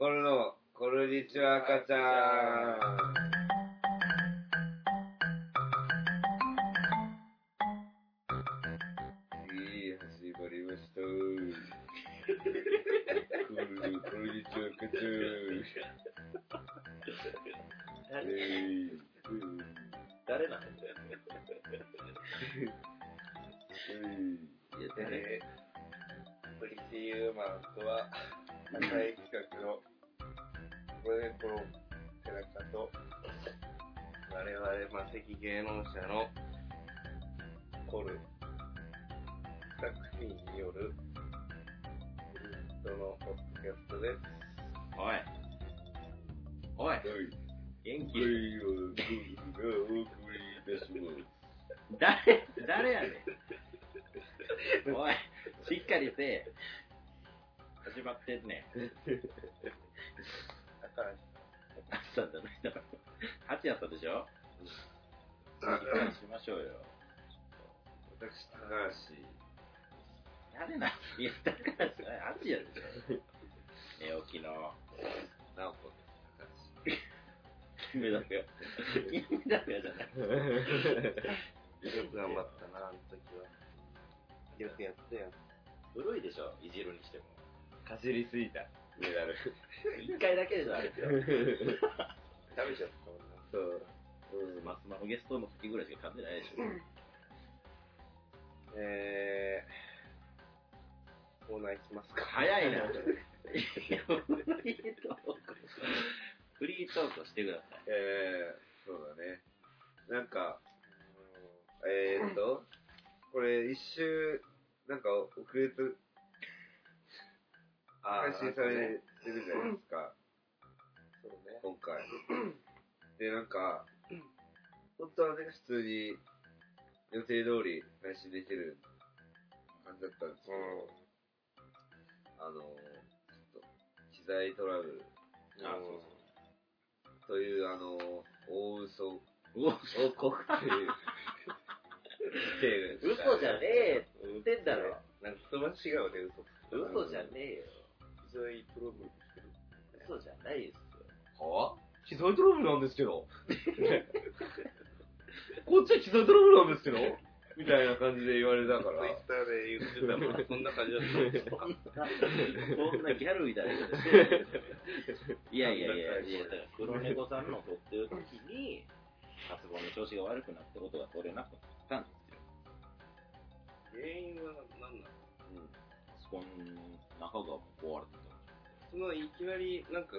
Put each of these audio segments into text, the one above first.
これの、こんにちは赤ちゃん。いい、始まりました。これの、こんにちは赤ちゃん。えい、誰なんだよ。いや、誰、プリティユー。マンとは、赤い我々、魔石芸能者の、コル、作品による、人のポッドキャストです。おい。おい。はい。元気。誰、誰やねん。おい、しっかりせえ。始まってんねん。高橋。やれな。いや、だから、8やでしょ。寝起きの直子です。金メダルよ。金メダルやじゃない。よく頑張ったな、あの時は。よくやったよ。古いでしょ、いじるにしても。かじりすぎた。メダル。一回だけでしょ、あれ。食べちゃったもんな。そう。まスマホゲストの時ぐらいしか噛んでないでしょ。えー、コーナー行きますか。早いな。フリートーク。フリートークをしてください。えー、そうだね。なんか、えーっと、これ一周、なんか遅れて、あ配信されてるじゃないですか、そうね。今回。で、なんか、本当はね、普通に予定通り配信できる感じだったんですけど、あの、ちょっと、機材トラブルあ、そうという、あの、大嘘そう。うわ、王国っていう、嘘じゃねえって言ってんだろ。なんか人間違うね、嘘。嘘じゃねえよ。機材トラブルしてる。嘘じゃないですよ。は？機材トラブルなんですけど。こっちは機材トラブルなんですけど？みたいな感じで言われたから。ツイッターで言ってたのはそんな感じだったんですかそんなギャルみたいな。ことしてないやいやいや、いや、だから黒猫さんの撮ってる時に、パソコンの調子が悪くなったことが取れなくなったんですよ。原因は何なのうん。パソコンの中が壊れてたん。そのいきなり、なんか、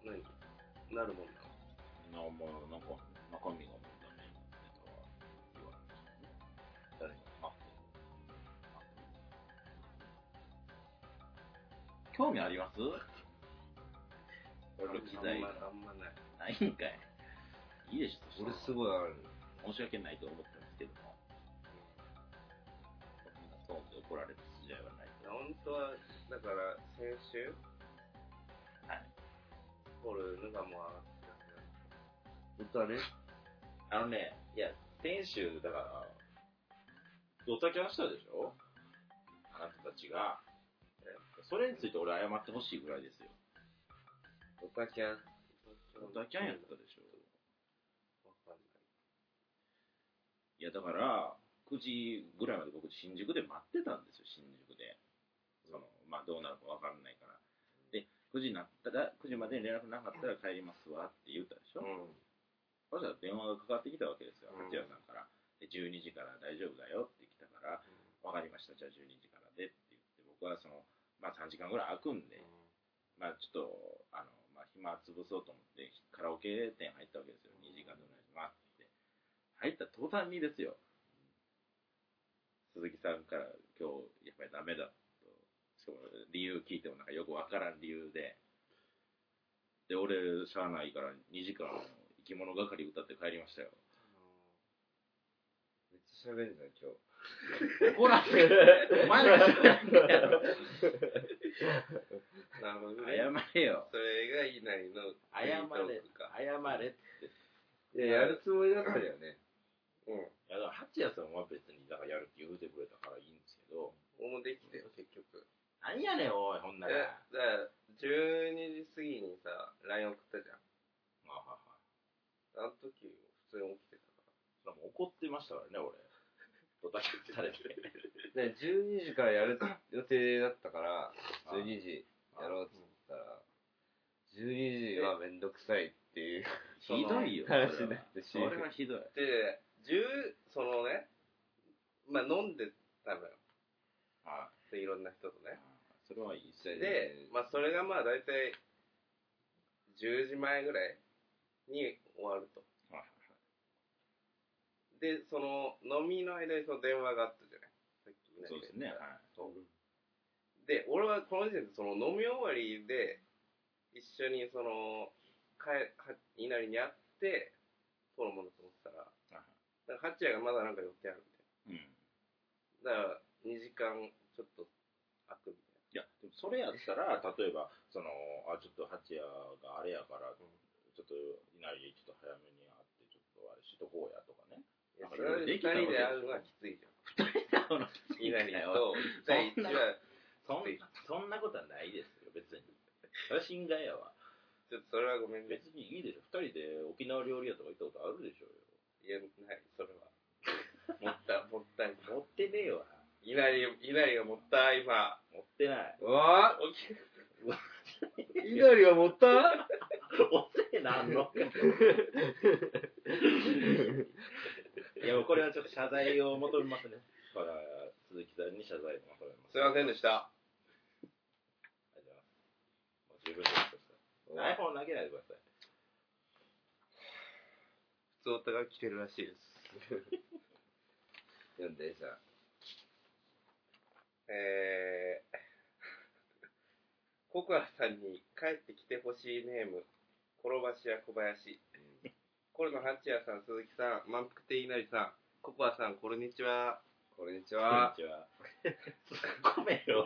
何なるもんな。のな、まあ、なんか、中身が興味あります？俺の機材あんまあんまない。ないんかい。いいでしょ、俺すい。ごいある。申し訳ないと思ってますけども。そんなトーンで怒られる筋合いはない。本当は、だから、先週、はい。ホルヌがもう上がって本当はね。あのね、いや、先週、だから、ドタキャンしたでしょ？あなたたちが。それについて俺謝ってほしいぐらいですよ。ドタキャン。ドタキャンやったでしょ。わかんない。いや、だから、9時ぐらいまで僕、新宿で待ってたんですよ、新宿で。その、まあ、どうなるかわかんないから。で、9時になったら、9時までに連絡なかったら帰りますわって言ったでしょ。うん。そしたら電話がかかってきたわけですよ、うん八谷さんから。で、12時から大丈夫だよって来たから、わかりました、じゃあ12時からでって言って、僕はその、まあ3時間ぐらい空くんで、まあちょっと、あの、まあ暇潰そうと思って、カラオケ店入ったわけですよ。2時間ぐらい待って。入った途端にですよ。鈴木さんから今日、やっぱりダメだと。しかも理由聞いてもなんかよくわからん理由で。で、俺、しゃあないから2時間、生き物係歌って帰りましたよ。めっちゃ喋るじゃん、今日。怒らせる。お前らじゃないやろ。な。謝れよ。それがいないの。謝れ。謝れって。いや、やるつもりだったよね。うん。いや、だから、ハチヤさんは別に、だからやるって言うてくれたからいいんですけど。俺もできたよ、結局。なんやねん、おい、ほんなら。だから、12時過ぎにさ、LINE 送ったじゃん。まあはいは。あの時、普通に起きてたから。も怒ってましたからね、俺。12時からやる予定だったから、12時やろうって言ったら、12時はめんどくさいっていう ひどいよ。話になってそれはそれはひどい。で、10、そのね、まあ飲んでたのよ。はい。でいろんな人とね。それはいいっすね。で、まあそれがまあ大体10時前ぐらいに終わると。はいで、その飲みの間にその電話があったじゃない？さっきみんなそうですね。はい。で、俺はこの時点でその飲み終わりで、一緒にその、かえ、は、稲荷に会って、そうのものと思ってたら、はいだから、ハッチヤがまだなんか予定あるみうん。いたいな。だから、2時間ちょっと空くみたいや、でもそれやったら、例えば、その、あ、ちょっと八谷があれやから、っと、稲荷ちょっと早めに会って、ちょっとあれしとこうやとかね。な。いや、なんかそれは2できたわけ人で会うのはきついじゃん。二稲荷と、1対1は、そんそんなことはないですよ、別に。それは心外やわ。ちょっとそれはごめんね。別にいいでしょ。二人で沖縄料理屋とか行ったことあるでしょういや、ない、それは。もった、もったい。よ。持ってねえわ。稲荷、稲荷がもったい、今。持ってない。うわ？ぁ稲荷が持った？おせえな、あんの。いや、もうこれはちょっと謝罪を求めますね。だから、鈴木さんに謝罪を求めます。すいませんでした。ありがとうございます。もう十分です iPhone 投げないでください。普通歌が来てるらしいです。読んで、じゃあ。えー、ココアさんに帰ってきてほしいネーム、転ばし屋小林。コロナ八谷さん、鈴木さん、満腹亭稲荷さん、ココアさん、こんにちは。こんにちこんは。にちは。ごめんよ。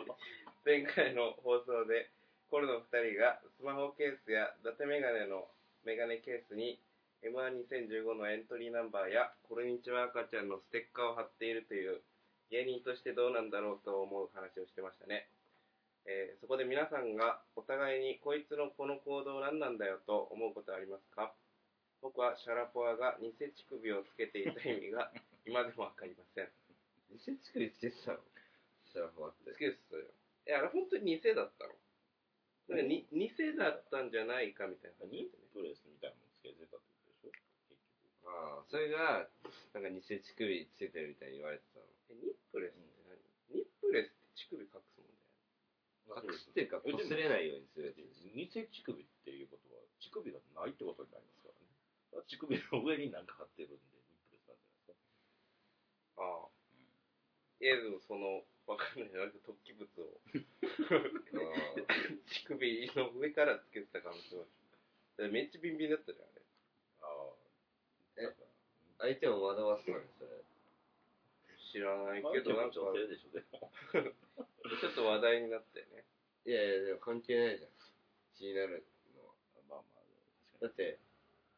前回の放送で、コロの二人がスマホケースや伊達メガネのメガネケースに M12015 のエントリーナンバーや、こんにちは赤ちゃんのステッカーを貼っているという、芸人としてどうなんだろうと思う話をしてましたね。えーそこで皆さんがお互いにこいつのこの行動何なんだよと思うことはありますか？僕はシャラポアが偽乳首をつけていた意味が 今でもわかりません。偽乳首つけてたの？シャラフォアってつ。けてたよ。え、あれ本当に偽だったのなんかに偽だったんじゃないかみたいな。ニップレスみたいなのつけてたってことでしょ？結ああ、それが、なんか偽乳首つけてるみたいに言われてたの。え、ニップレスって何、ニップレスって乳首隠すもんだよ。局。隠すっていうか、擦れないようにするやつ。偽乳首っていうことは、乳首がないってことになりますからね。乳首の上になんか貼ってるんで、ニップレスなんじゃないですか。ああ。いや、でもその、わかんない。なんか突起物をあ 乳首の上からつけてた可能性は。めっちゃビンビンだったじゃん、あれ。ああ。え相手を惑わすのね、それ。知らないまあけど、なんか、女性でしょ、でも。ちょっと話題になったよね。いやいや、でも関係ないじゃん。気になるのは。まあまあ、確かだって、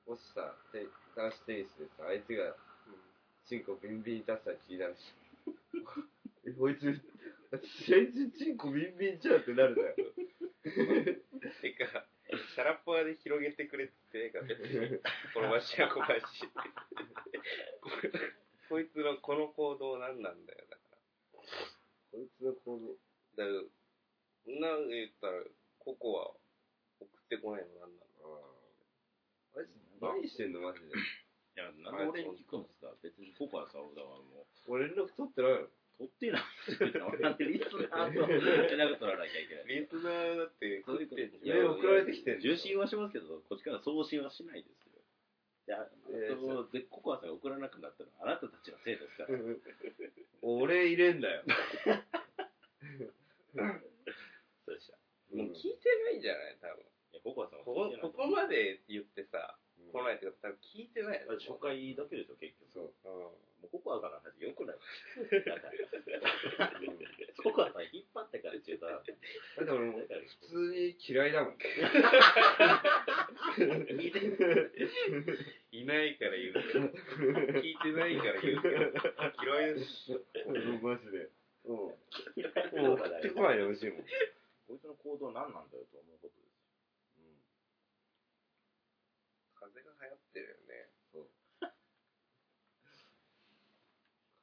もしさ、て男子テニスでさ、相手がチンコビンビン出したら気になるし。え、こいつ、試合中チンコビンビンちゃうってなるじゃん。てか、シャラポアで広げてくれってええか、別に。このわしや小林。ここいつのこの行動何なんだよ、だから。こいつの行動。だから、なん言ったら、ココは送ってこないの何なの何してんのマジで。に。いや、なんで俺に聞くんですか？別にココアさんだからもう、俺連絡取ってないの取ってないってなんでリスナーと連絡取らなきゃいけない。リスナーだってそういうこと食ってんじいや送られてきてんの受信はしますけど、こっちから送信はしないですよ。いや、えーそうでココアさんが送らなくなったのはあなたたちのせいですから。俺入れんだよ。そうでした。もう聞いてないんじゃない多分。いや、ココアさんはここ聞いてないここまで言ってさ、うん来ないってこと多分聞いてないよ。初回だけですよ、結局。そう。うん。もうココアさんの話よくない だからココアさん引っ張ってから中途半端だって俺もだから普通に嫌いだもん。聞いていないから言うけど。聞いてないから言うけど。嫌いです。マジで。うん。もうもう送ってこないでほしいもん。こいつの行動何なんだよと思うこと風が流行ってるよね。そう。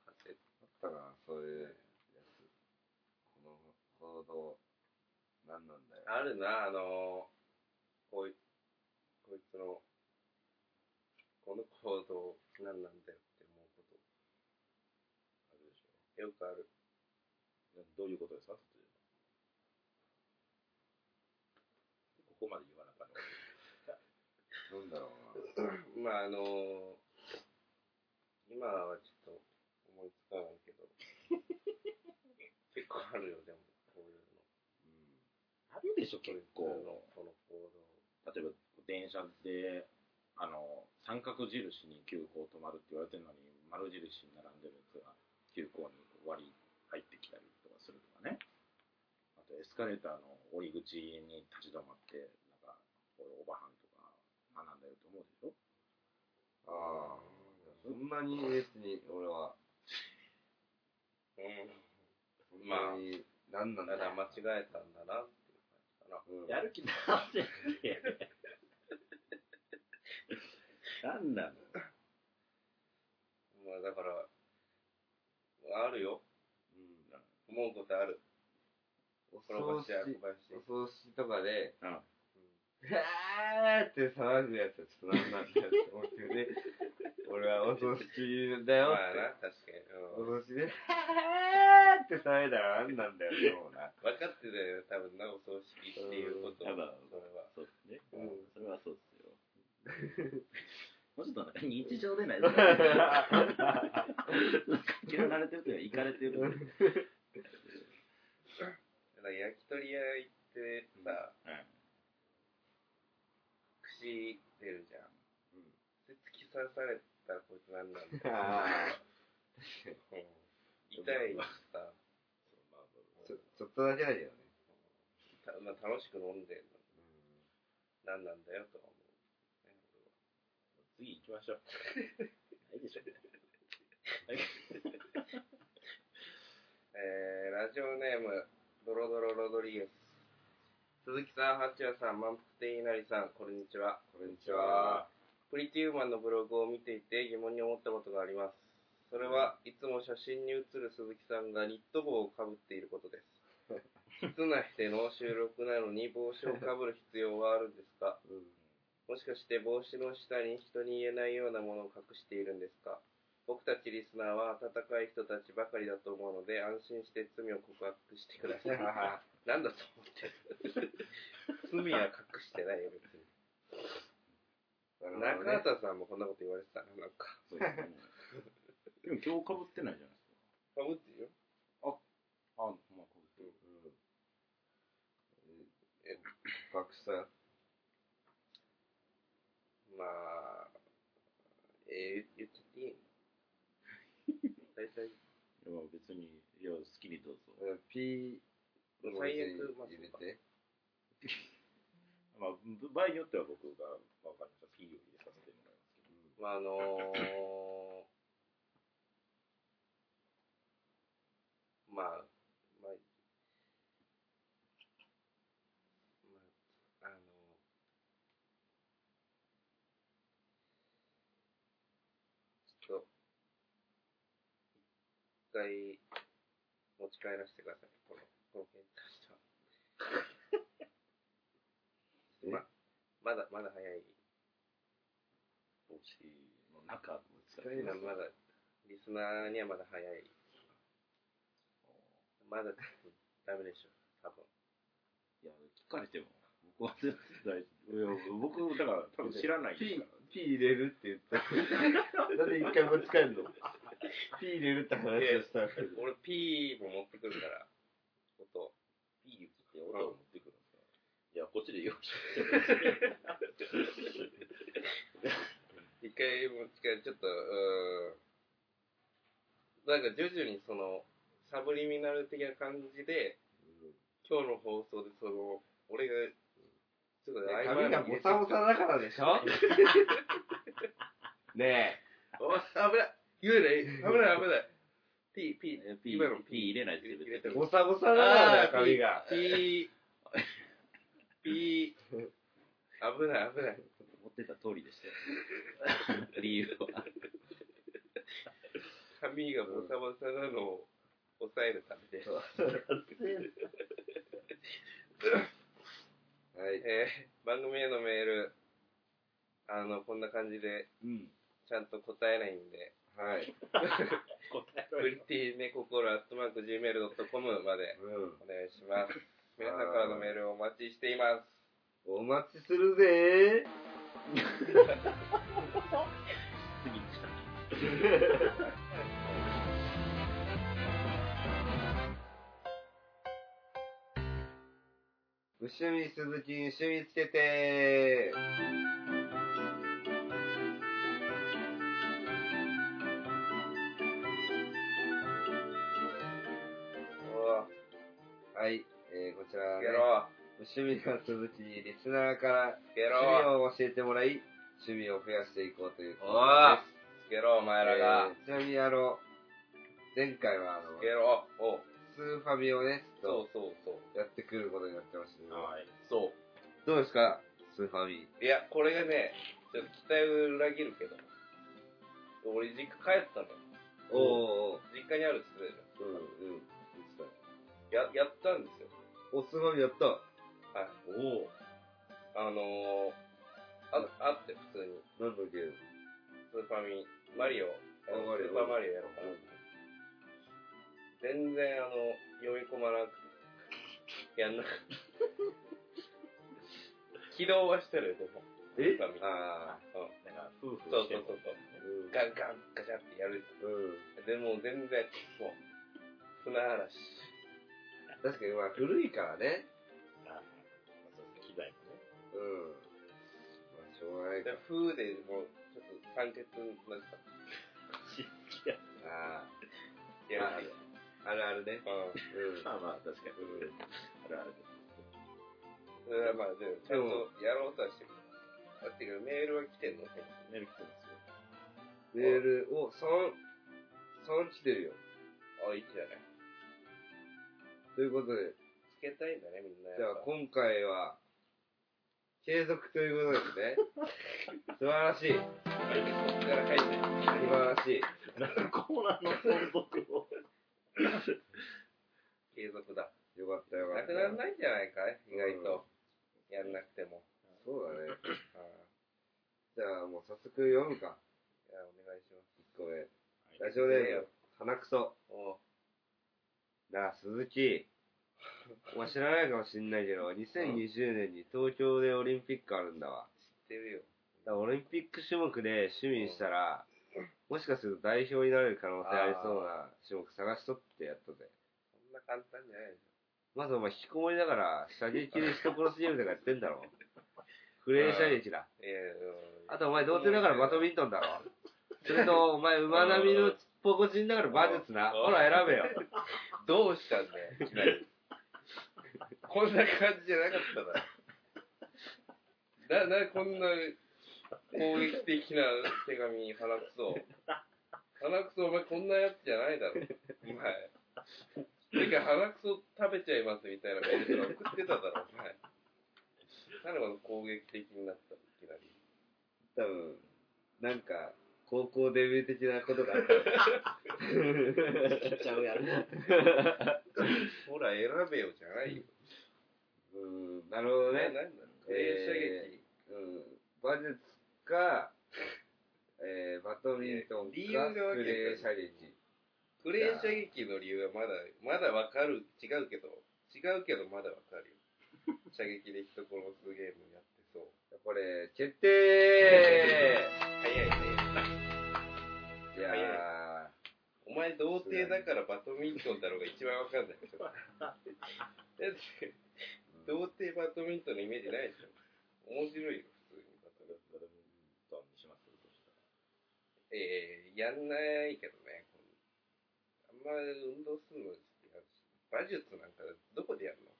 風。あったな、そういうやつ。動、何なんだよ。あるな、あのこい、こいつの、この行動、何なんだよって思うこあるでしょと。よくある。どういうことですか？ここまで言わなかった。なんだろうまあ、あの今はちょっと思いつかないけど、結構あるよ、でも、こういうの。あるでしょ、結構。このこの行動。例えば、電車で、あの、三角印に急行止まるって言われてるのに、丸印に並んでるやつが、急行に割り入ってきたりとかするとかね。あと、エスカレーターの降り口に立ち止まって、なんか、これオーバーハンとか学んでると思うでしょ？ああ。そんなに別に俺は、うん。そんなに、何なんだ？よ。ただ間違えたんだなっていう感じかな。うんやる気出せって。なんなの？まあ、だから、あるよ。うん。思うことある。お転ばしや葬式小林。お葬式とかで、うん。ーって騒ぐやつはちょっと何なんだよって思ってね。俺はお葬式だよ。まあな、確かに。おうん葬式で、はーって騒いだら何なんだよって思うな。分かってたよ、多分な、お葬式っていうことを。うんそれは。そうですね。うんそれはそうですよ。もうちょっとなんか日常でないですか 嫌われてるというか、行かれてる。うん。だから焼き鳥屋行ってさ、串出るじゃん。うんそれ突き刺されたらこいつ何なんだよ。あうん痛いしさ、ちょちょっとだけだけどね。たまあ、楽しく飲んでんのうん何なんだよとは思う。ね次行きましょう。ないでしょ。えー、ラジオネーム、ドロドロロドリゲス。鈴木さん、八谷さん、満腹亭稲荷さん、こんにちは。こんにちは。プリティウーマンのブログを見ていて疑問に思ったことがあります。それはいつも写真に写る鈴木さんがニット帽をかぶっていることです。室内での収録なのに帽子をかぶる必要はあるんですか？もしかして帽子の下に人に言えないようなものを隠しているんですか？僕たちリスナーは温かい人たちばかりだと思うので安心して罪を告白してください。なんだと思ってる罪は隠してないよ、別に。中畑さんもこんなこと言われてたな、なんか。そうですね。でも今日かぶってないじゃないですか。かぶってるよ。あ、まあかぶってる。隠したよ。まあ、えー、言っちゃっていい？大体、いやまあ別に、いや、好きにどうぞ。うんピーの文字最悪、まあ、入れて。まあ、場合によっては僕が、まあ、わかりました。P を入れさせてもらいますけど。まあ、あのー、まあ、まあ、まあ、あのちょっと、一回、持ち帰らせてください。この、この件に関しては。ま、まだ、まだ早い。帽子の中を使使えるままだ、リスナーにはまだ早い。まだダメでしょ、多分。いや、聞かれても、僕は全然大丈夫。僕、だから、多分知らないです入れるって言った。なんで一回持ち帰るの？ピー入れるって話をしたけど。俺、P も持ってくるから、音。P って音を持ってくるんですかいや、こっちで用意して一回持ち帰る、ちょっと、うーん。なんか徐々にその、サブリミナル的な感じで、今日の放送でその、俺が、ちょっと髪がボサボサだからでしょ？ねおい、危ない。言うね危ない危ない。P、P、P 今の P 入れないですよ、別にえ、入れてるボサボサだからだよ、髪が。P、P、危ない危ない。思ってた通りでしたよ。理由は。髪がボサボサなのを抑えるためで。はい。えー、番組へのメール、あの、こんな感じで、うん。ちゃんと答えないんで、はい。プリティネココロアットマーク Gmail.com までうん。お願いします。皆さんからのメールをお待ちしています。お待ちするぜ 次にし 鈴木に趣味つけてはい。えー、こちらはね。趣味が鈴木にリスナーから趣味ろ。を教えてもらい、趣味を増やしていこうというおーつけろ、お前らが。えーちなみにあの、前回はあのつ、けろ。おスーファミをね、ちょっそうそうそう。とやってくることになってましたけど、はい。そう。どうですかスーファミ？いや、これがね、ちょっと期待を裏切るけど、俺実家帰ったのよ。おーおー実家にあるっつってたじうん、うん。ゃん。や、やったんですよ。お、スーファミやった。はい。おお。あのー、あ、あって普通に。何のゲームスーファミ、マリオ、あマリオスーパーマリオやろうかな。全然あの、読み込まなくて。やんなくて。起動はしてるよ、でも。え？スーファミあうん。なんか、夫婦そうしてそうそうそう。ー。うん。ガンガン、ガチャってやる。うん。でも全然、もう、船嵐。確かに、まあ、古いからね。あそうですね、機材もね。うん。まあ、しょうがないかで、。風でもう、ちょっと酸欠になった。好きや。あいや、ああ、あるあるね。うん。うん。まあまあ、確かに。うんあるある。それはまあ、でも、ちゃんとやろうとはしてる。だってメールは来てんの？メール来てますよ。メールを3、3来てるよ。あ、いいじゃない？ということで、つけたいんだね、みんな。じゃあ今回は、継続ということですね。素晴らしい。素こっから入って。晴らしい。なんかコーナーの存続を。継続だ。よかったよかなった。くならないんじゃないかい？意外と。やんなくても。そうだね。あじゃあもう早速読むか。いや、お願いします。1個目。ラジオネーム、鼻くそ。あ、鈴木。お前知らないかもしんないけど、2020年に東京でオリンピックあるんだわ。知ってるよ。だからオリンピック種目で趣味にしたら、もしかすると代表になれる可能性ありそうな種目探しとってやっとて。そんな簡単じゃないでしまずお前引きこもりだから、射撃で人殺すゲームとかやってんだろ。クレー射撃だ。あとお前童貞だからバドミントンだろ。それと、お前馬並みのポコチンだから馬術な。うんほら選べよ。どうしたんだよ、いきなり。こんな感じじゃなかったな。な、な、こんな攻撃的な手紙、鼻くそ。鼻くそ、お前こんなやつじゃないだろ。お前。てか、鼻くそ食べちゃいますみたいなメールとか送ってただろ、お前。なんでこの攻撃的になったのいきなり。多分、なんか、高校デビュー的なことがあったんだちゃうやろ。ほら、選べよじゃないよ。うん、なるほどね、ね。なんだろう。映射撃。うん、馬術か、えー、バドミントンか、理由がクレー射撃。クレー射撃の理由はまだ、まだわかる、違うけど、違うけどまだわかるよ。射撃で人殺すゲームやってそう。これ、決定 早いね。いやー、お前童貞だからバドミントンだろうが一番わかんないでしょ。だって、童貞バドミントンのイメージないでしょ。面白いよ、普通にバドミントン。バドミントンにしますそしたえー、やんないけどね。あんま運動するのちょっとやるし。馬術なんかどこでやるの？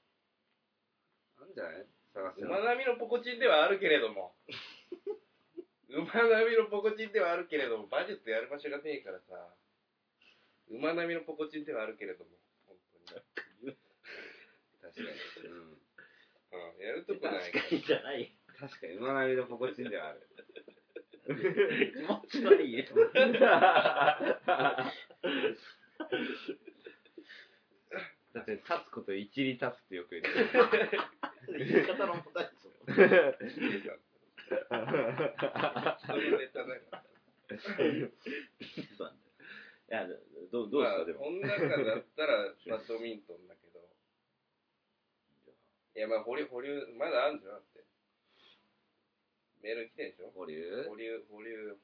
なんじゃない？探して馬並みのポコチンではあるけれども。馬並みのポコチンではあるけれども、馬術やる場所がねえからさ。馬並みのポコチンではあるけれども。本当に。確かに。うん。うん、やるとこない確かにじゃない。確かに、馬並みのポコチンではある。気持ち悪いよ。だって、立つこと一理立つってよく言って言い方の問題ですよ。る。人のネタだから。そうなんだよいや、どうどうですか、でも。まあ、この中だったらバドミントンだけど。いや、まあ、保留、保留、まだあるんじゃんだって。メール来てんでしょ？保留？保留、保留。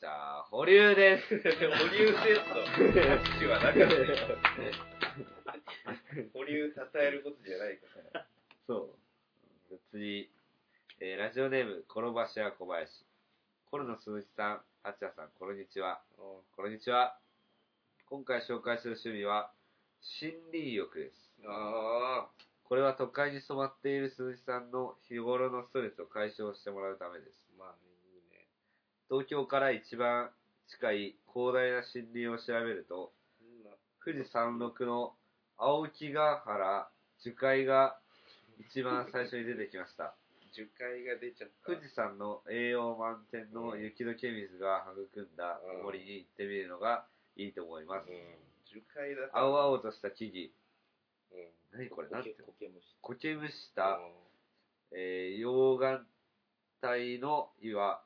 じゃあ、保留です。保留ですと。拍手はなかったよ。保留称えることじゃないから。そう。次、えーラジオネーム、この場所は小林。コロの鈴木さん、あちらさん、こんにちは。うこんにちは。今回紹介する趣味は、森林浴です。んあこれは都会に染まっている鈴木さんの日頃のストレスを解消してもらうためです。あ、まあ、いいね。東京から一番近い広大な森林を調べると、富士山麓の青木ヶ原樹海が一番最初に出てきました。樹海が出ちゃった。富士山の栄養満点の雪解け水が育んだ森に行ってみるのがいいと思いますう。ん。樹海だと青々とした木々。うん。何これなんて苔むした、えー、溶岩帯の岩。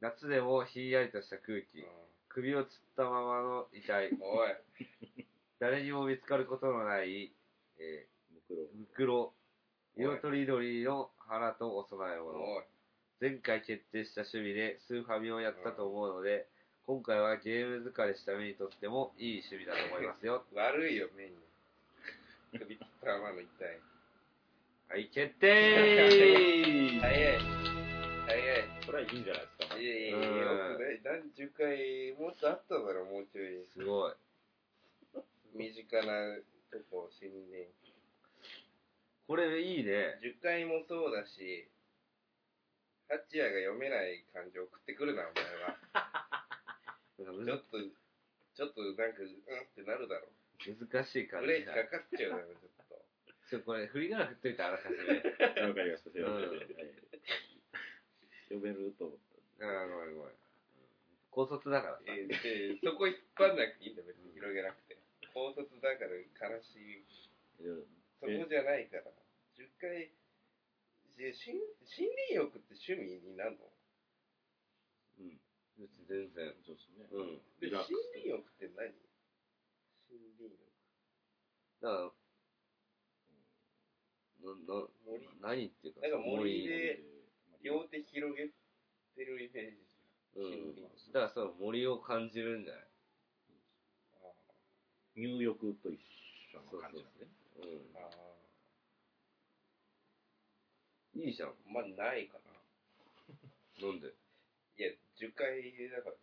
夏でもひんやりとした空気。首をつったままの遺体。誰にも見つかることのない、えー、ムクロ。色とりどりの花とお供え物。前回決定した趣味でスーファミをやったと思うので、今回はゲーム疲れした目にとってもいい趣味だと思いますよ。悪いよ、目に。首切ったままの痛い。はい、決定 早い。早い。これはいいんじゃないですか。いやいやいや、うんよくない。何十回、もっとあっただろ、もうちょい。すごい。身近なとこ、森林。これいいね。樹海もそうだし、ハチヤが読めない感情送ってくるな、お前は。ちょっと、ちょっとなんか、うんってなるだろ。難しい感ブじだ。レーキかかっちゃうだろ、ちょっと。ちょ、これ振り仮名振っといてあらかじめ。わかりました。すいませんうんはい読めると思っあーごめんごめん。高卒だからさ。えーでそこ引っ張んなくていいんだよ、別に広げなくて。高卒だから悲しい。た。そこじゃないから。10回、し森森林浴って趣味になるの？うん。別に全然。そうですね。うん。で森リラックス林浴って何？森林浴。だから、な、な、森？何っていうかなんか森で、で両手広げてるイメージうん。森だ林からその森を感じるんじゃない？あ入浴と一緒の感じなんですね。うん。いいじゃん。ー、まあないかな。なんで？いや、樹海だから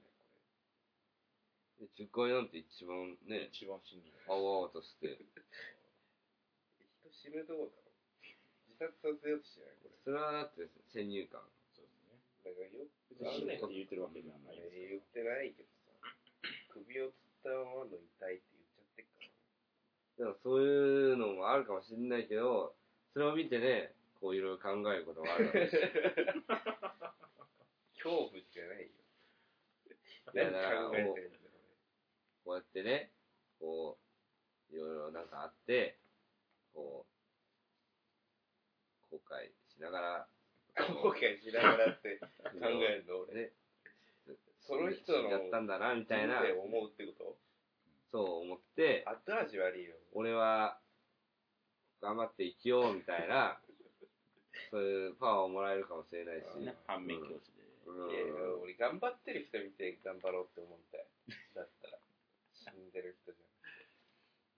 ね、樹海なんて一番ね、一番信じ青々として。これ。人死ぬとこだろ。自殺させようとしてない、これ。それはだって先入観。そうですね。だからよ別に死ねって言ってるわけではないです言ってないけどさ、首をつったままの痛いってそういうのもあるかもしれないけど、それを見てね、こういろいろ考えることがあるわけですよ。恐怖じゃないよ。いやだから何考えてんだよ、こうやってね、こう、いろいろなんかあって、こう、後悔しながら、俺。後悔しながらって考えるの、俺。ね、その人のやったんだな、みたいな、思うってこと？そう思って、後味悪いよ。俺は、頑張って生きよう、みたいな、そういうパワーをもらえるかもしれないし。ね。反面教師で。うんいや俺頑張ってる人見て頑張ろうって思ったよ。だったら。死んでる人じ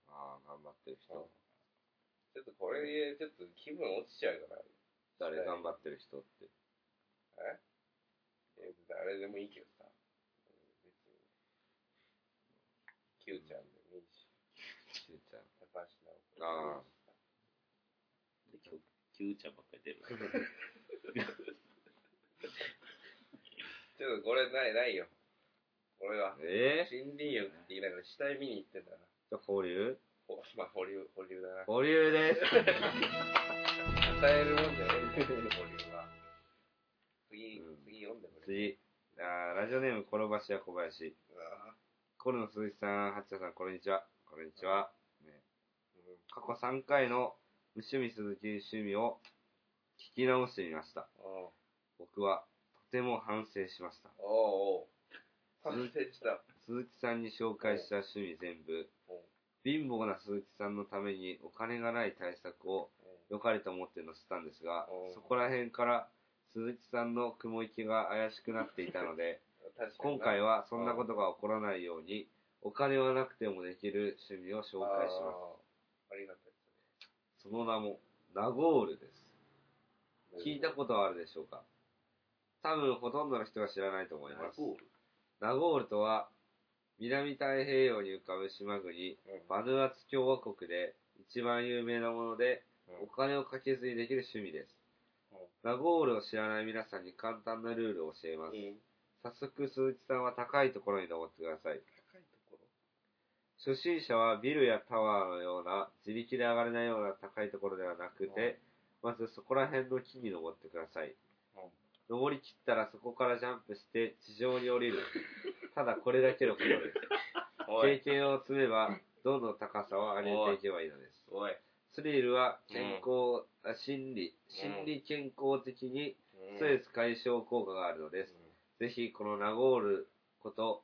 ああ、頑張ってるゃん。人。ちょっとこれ、ちょっと気分落ちちゃうから。誰頑張ってる人って。え？え誰でもいいけどさ。別に。Q ちゃんでもいいし。しゅうちゃん。高橋直子。あで、今日、キューちゃんばっかり出る。ちょっとこれない、ないよ。俺は。ええ森林浴って言いながら死体見に行ってんだな。じゃあ保留？ほまあ、保留、保留だな。保留です。与えるもんじゃないんだよ、保留は。次、うん次読んでくれ。次。あーラジオネーム、転ばしや小林。あコロの鈴木さん、八田さん、こんにちは。こんにちは。ね、過去3回の無趣味鈴木趣味を聞き直してみました。僕はとても反省しました。おうおう反省した。鈴木さんに紹介した趣味全部、貧乏な鈴木さんのためにお金がない対策を良かれと思って載せたんですがそこら辺から鈴木さんの雲行きが怪しくなっていたので、今回はそんなことが起こらないように、お金はなくてもできる趣味を紹介します。ありがたいですその名も、ナゴールです。ね。聞いたことはあるでしょうか？多分ほとんどの人が知らないと思います。ナゴール？とは、南太平洋に浮かぶ島国、うんバヌアツ共和国で一番有名なもので、うんお金をかけずにできる趣味です。うんナゴールを知らない皆さんに簡単なルールを教えます。うん早速、鈴木さんは高いところに登ってください。高いところ？初心者はビルやタワーのような自力で上がれないような高いところではなくて、まずそこら辺の木に登ってください。登り切ったらそこからジャンプして地上に降りる。ただこれだけのことです。経験を積めば、どんどん高さを上げていけばいいのです。スリルは健康、あ心理、心理健康的にストレス解消効果があるのです。ぜひこのナゴールこと、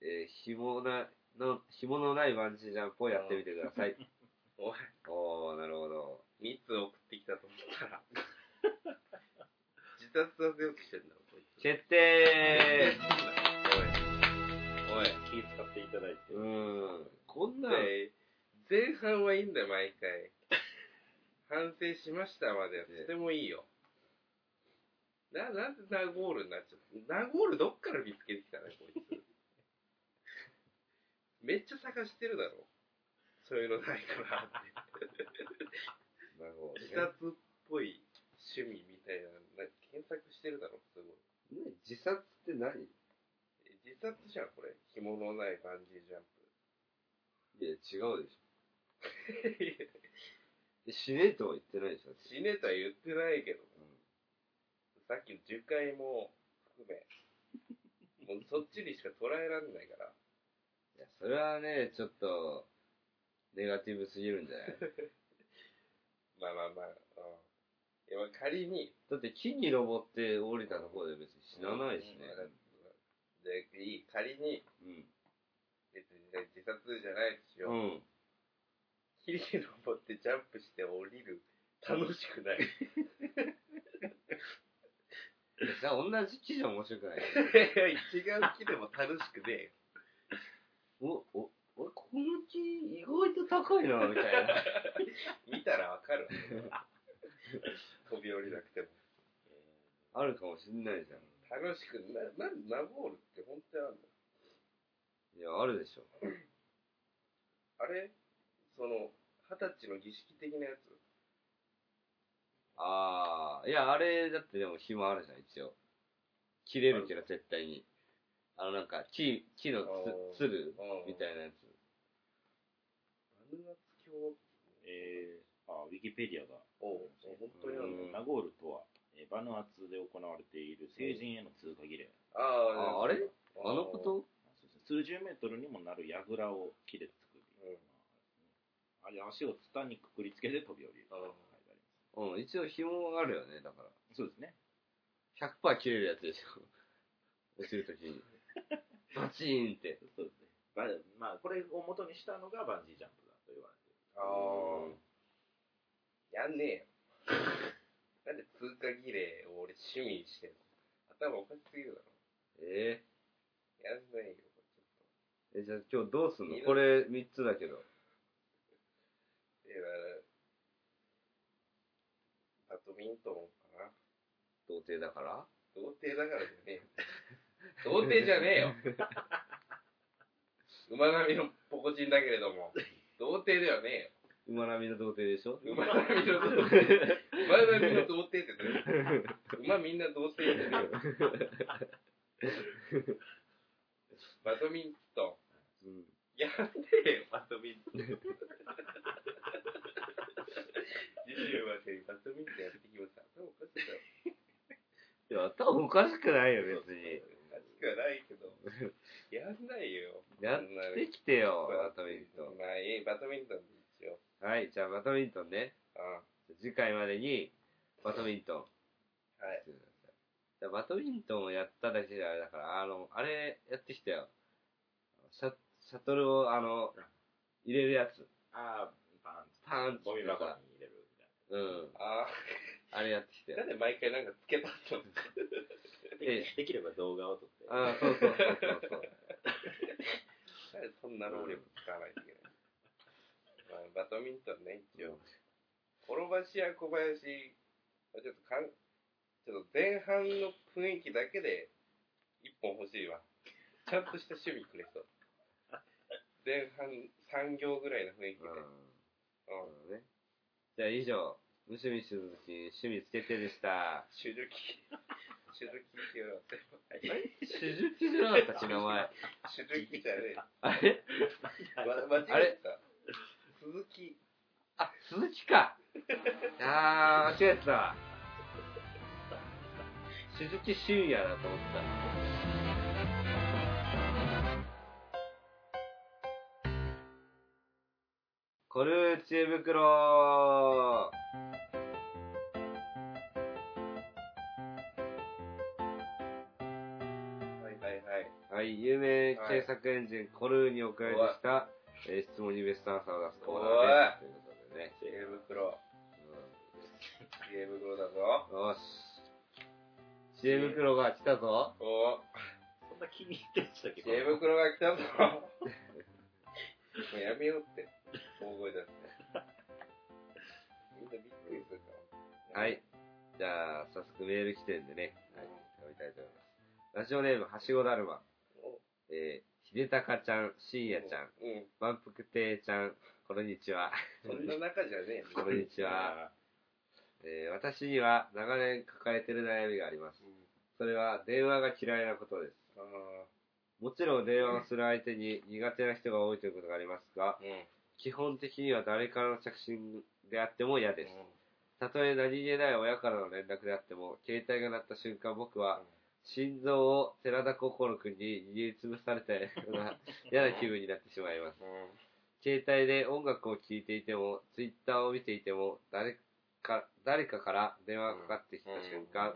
えー、紐なの、紐のないバンジージャンプをやってみてください。おい、おー、なるほど。3つ送ってきたと思ったら、自殺させようとしてんだろ、こいつ。決定 おい、おい。気使っていただいて。うーん。こんな前半はいいんだよ、毎回。反省しましたまではとてもいいよ。な、なんでナゴールになっちゃったナゴールどっから見つけてきたのこいつ。めっちゃ探してるだろ。そういうのないかなって。なるほどね自殺っぽい趣味みたいな、な検索してるだろ、すごい。ね自殺って何？自殺じゃん、これ。紐のないバンジージャンプ。や、違うでしょ。え死ねとは言ってないでしょ。死ねとは言ってないけど、うんさっきの樹海も含め、もうそっちにしか捉えられないから。いや、それはね、ちょっと、ネガティブすぎるんじゃない？まあまあまあ、うん。いやまあ仮に、だって木に登って降りたところで別に死なないしね。うんで、いい、仮に、うん。別にね自殺じゃないですよ。うん。木に登ってジャンプして降りる。楽しくない。じゃあ同じ木じゃ面白くない違う木でも楽しくねえよ。お、お、俺この木意外と高いな、みたいな。見たらわかるわ。飛び降りなくても。あるかもしんないじゃん。楽しくな、なん、ナゴールって本当にあるの？いや、あるでしょ。あれ？その、二十歳の儀式的なやつ？あー、いや、あれ、だってでも紐あるじゃん、一応。切れるけど、絶対に。あの、なんか、木、木のつ、つるうん。みたいなやつ。バヌアツ教えー、あ、ウィキペディアが。を、本当にあのナゴールとは、えーバヌアツで行われている成人への通過儀礼。あああれ？あのこと？数十メートルにもなる櫓を木で作り、うん。あれ足をツタにくくりつけて飛び降りるうん、一応紐あるよね、だから。す。そうですね。100%切れるやつでしょ。落ちるときに。バチーンって。そうですね。ばまあ、これを元にしたのがバンジージャンプだと言われている。ああ。やんねえよ。なんで通過儀礼を俺趣味にしてんの？頭おかしすぎるだろ。えやんないよ、ちょー、え、じゃあ今日どうすんの？これ3つだけど。っと。いミントンかな。童貞だから？童貞だからじゃねえよ。童貞じゃねえよ。馬並みのポコチンだけれども、童貞ではねえよ。馬並みの童貞でしょ？馬並みの童貞。馬並みの童貞って何馬みんな童貞じゃねえよ。バドミントン。うん。やんねえよ、バドミントン。次週までにバドミントンやってきました。頭おかしいだろ。いや、頭おかしくないよ、別に。おかしくはないけど、やんないよ。やってきてよ、バドミントン。まあ、いい、バドミントンで一応。はい、じゃあバドミントンね。あ次回までにバドミントン。はい。じゃあバドミントンをやっただけじゃあれだから、あの、あれやってきたよ。シャシャトルを、あの、入れるやつ。ああ、パンパーンってゴミ箱にうん。ああれやってきたあ。なよん。で毎回なんかつけたの？な。でできれば動画を撮って。ああ、そうそうそうそうそう。なんでそんな労力使わないといけない？まあ、バドミントンね、一応。転ばしや小林、ちょっとかん、ちょっと前半の雰囲気だけで一本欲しいわ。ちゃんとした趣味くれそう。前半3行ぐらいの雰囲気で。うんうん。ね。じゃあ以上、無趣味鈴木趣味つけてでした。手術機。手術機っていうのは、手術じゃなかったっけ、名前。手術機じゃねえ。あれ？ま、間違えてた。鈴木。あ、鈴木か。あー、間違えてたわ。鈴木俊也だと思った。コルー知恵袋はいはいはい。はい、有名検索エンジンコルーにおかれでした、えー質問にベストアンサーを出すコーナーです。ということでね。知恵袋。う知恵袋だぞ。んよし。知恵袋が来たぞ。おそんな気に入ってましたけ知恵袋が来たぞ。もうやめようって。大声出すね。みんなびっくりするから。はい。じゃあ、早速メール来てんでね。はい。読みたいと思います。ラジオネーム、はしごだるま。おえー、ひでたかちゃん、しんやちゃん、うん。まんぷくてーちゃん、こんにちは。そんな中じゃねえよ。こんにちは。えー、私には長年抱えてる悩みがあります。それは電話が嫌いなことです。あもちろん電話をする相手に苦手な人が多いということがありますがあ。、うん。基本的には誰からの着信であっても嫌です。たとえ何気ない親からの連絡であっても、携帯が鳴った瞬間僕は、心臓を寺田心くんに握りつぶされたような 嫌な気分になってしまいます。携帯で音楽を聴いていても、ツイッターを見ていても、誰か、誰かから電話がかかってきた瞬間、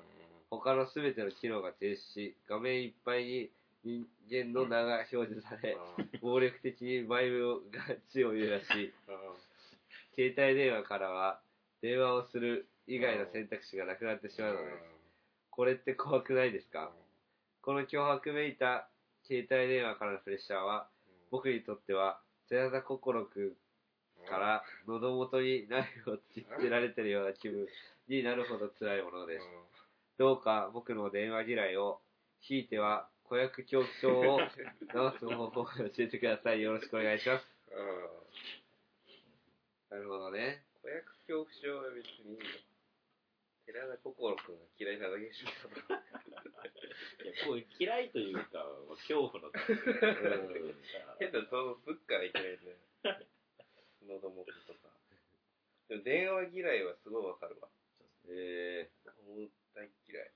他の全ての機能が停止し、画面いっぱいに人間の名が表示され、暴力的に前が地を揺らし、携帯電話からは電話をする以外の選択肢がなくなってしまうのです。これって怖くないですか？この脅迫めいた携帯電話からのプレッシャーは、僕にとっては、寺田心くんから喉元にナイフを突きつけられてるような気分になるほど辛いものです。どうか僕の電話嫌いを、ひいては子役恐怖症を治す方法を教えてください。よろしくお願いします。なるほどね。子役恐怖症は別にいいよ。寺田心くんが嫌いなだけでしょ。いやこう嫌いというか、恐怖の。うん変な想像すっからいけないんだよ。喉元とか。でも電話嫌いはすごいわかるわ。えもう大嫌い。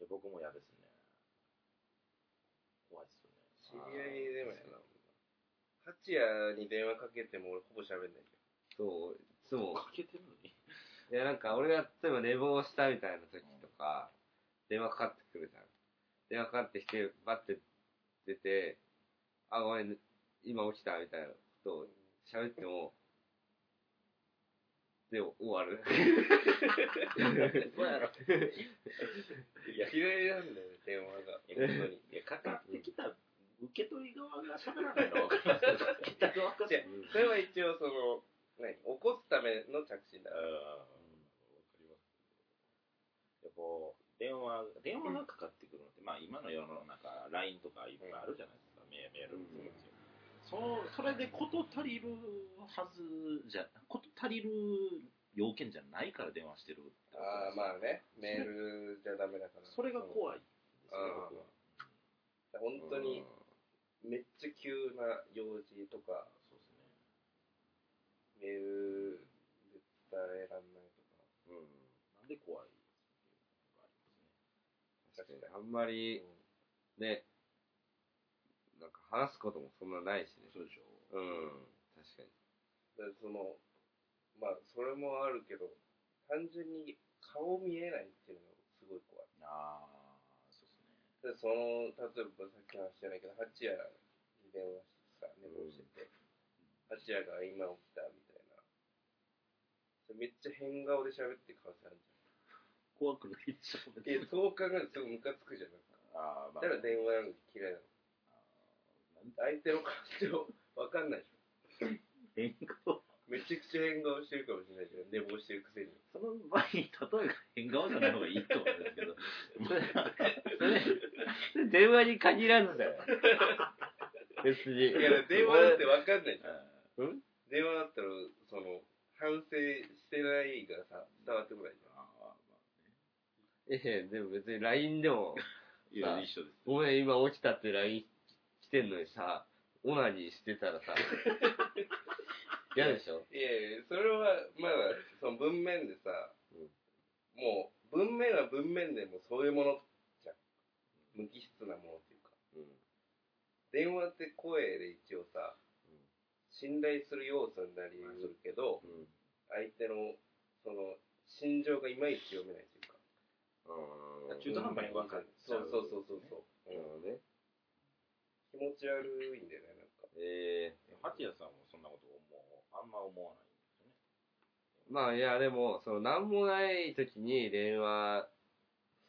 いや僕も嫌ですね。怖いです知。り合いでもやな。八谷に電話かけても俺ほぼ喋んないー、そう、いつも、かけてるのに。いやなんか俺が例えば寝坊したみたいな時とか、電話かかってくるじゃん。電話かかってきて、バッて出て、あ、ごめん、今起きたみたいなことを喋っても、で、終わる。そうやろ。いや、嫌いなんだよね、電話が。いや本当に。いや、かかってきた受け取り側が喋らないのは分かりますけど、かけた側が。いやそれは一応その、何？起こすための着信だうん。わかります。やっぱ電話、電話がかかってくるのって、まあ今の世の中、LINE とかいっぱいあるじゃないですか、メメールもそうですよ。そそれで事足りるはずじゃ、事足りる要件じゃないから電話してるってああ、まあね。メールじゃダメだから。それが怖いで。本当に、めっちゃ急な用事とか、そうですね。メールで伝えらんないとか。うん。なんで怖い。確かに、あんまり、ね、なんか話すこともそんなないしね。そうでしょうん、確かに。だからその、まあ、それもあるけど、単純に顔見えないっていうのがすごい怖い。ああ、でその、例えばさっきの話じゃないけど、八谷に電話してさ、寝坊してて、八谷が今起きたみたいな。それめっちゃ変顔で喋ってる可能性ある怖くないでしょ、じゃん。え、そう考えるとすごいムカつくじゃん。なんかああ、まあ。だから電話なんか嫌いなの。相手の感情わかんないでしょ。変顔。めちゃくちゃ変顔してるかもしれないじゃん。寝坊してるくせに。その場合、例えが変顔じゃない方がいいと思うんですけど、それは、それ、それ電話に限らずだよ。別に。いや、電話だってわかんないじゃん。うん？電話だったら、その、反省してないがさ、伝わってこないじゃん。ああ、まええ、でも別に LINE でも、あ、いや、一緒です。ごめん、今起きたって LINE 来てんのにさ、オナニーしてたらさ、嫌でしょ？いやいや、それは、まだ、その文面でさ、もう、文面は文面でもそういうものじゃん。無機質なものっていうか。うん。電話って声で一応さ、信頼する要素になりうるけど、うん。相手の、その、心情がいまいち読めないというか。うん。中途半端に分かるそうそうそうそうそう、なるほどね。気持ち悪いんだよね、なんか。ええ八谷さんもそんなことんま思わないんですよね。まあいや、でも、その、なんもない時に電話、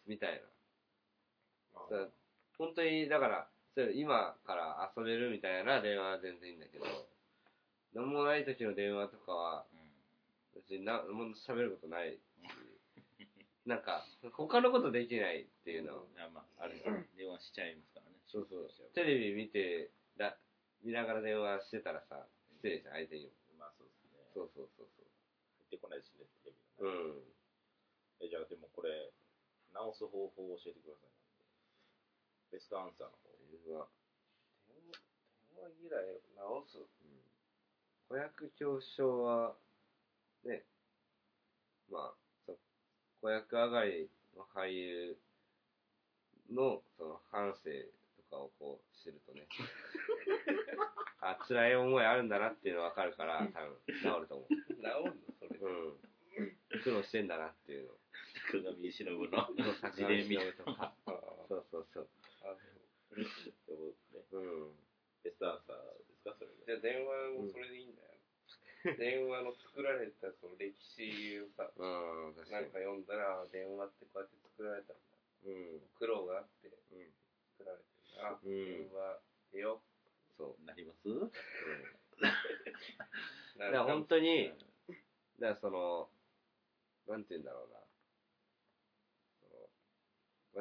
みたいな。あそう本当に、だから、そう今から遊べるみたいな電話は全然いいんだけど、なんもない時の電話とかは、別にな、もう喋ることないし、なんか、他のことできないっていうのは、あ、あれ、電話しちゃいますからね。そうそう。テレビ見て、だ見ながら電話してたらさ、失礼じゃん、相手にも。まあ、そう。そうそうそう入ってこないですね、テレビ。がね。うん。え、じゃあ、でもこれ、直す方法を教えてください。ベストアンサーの方。電話。電話嫌いを直す。子役表彰は、ね、まあ、そう子役上がりの俳優の、その、反省とかをこう、知るとね、あ、辛い思いあるんだなっていうのわかるから、多分、治ると思治んの？それ。う。うん。苦労してんだなっていうの。坂上忍のの自伝みたいとか。そうそうそう。あな。ねうん。ベストアンサーですか、それじゃあ電話もそれでいいんだよ。電話の作られたその歴史をさ、うん、なんか。読んだら、あ電話ってこうやって作られたんだ。うん。苦労があってうん。作られてるな。うん電話でよ。そう。なります？だから本当に、だからその、なんて言うんだろうな。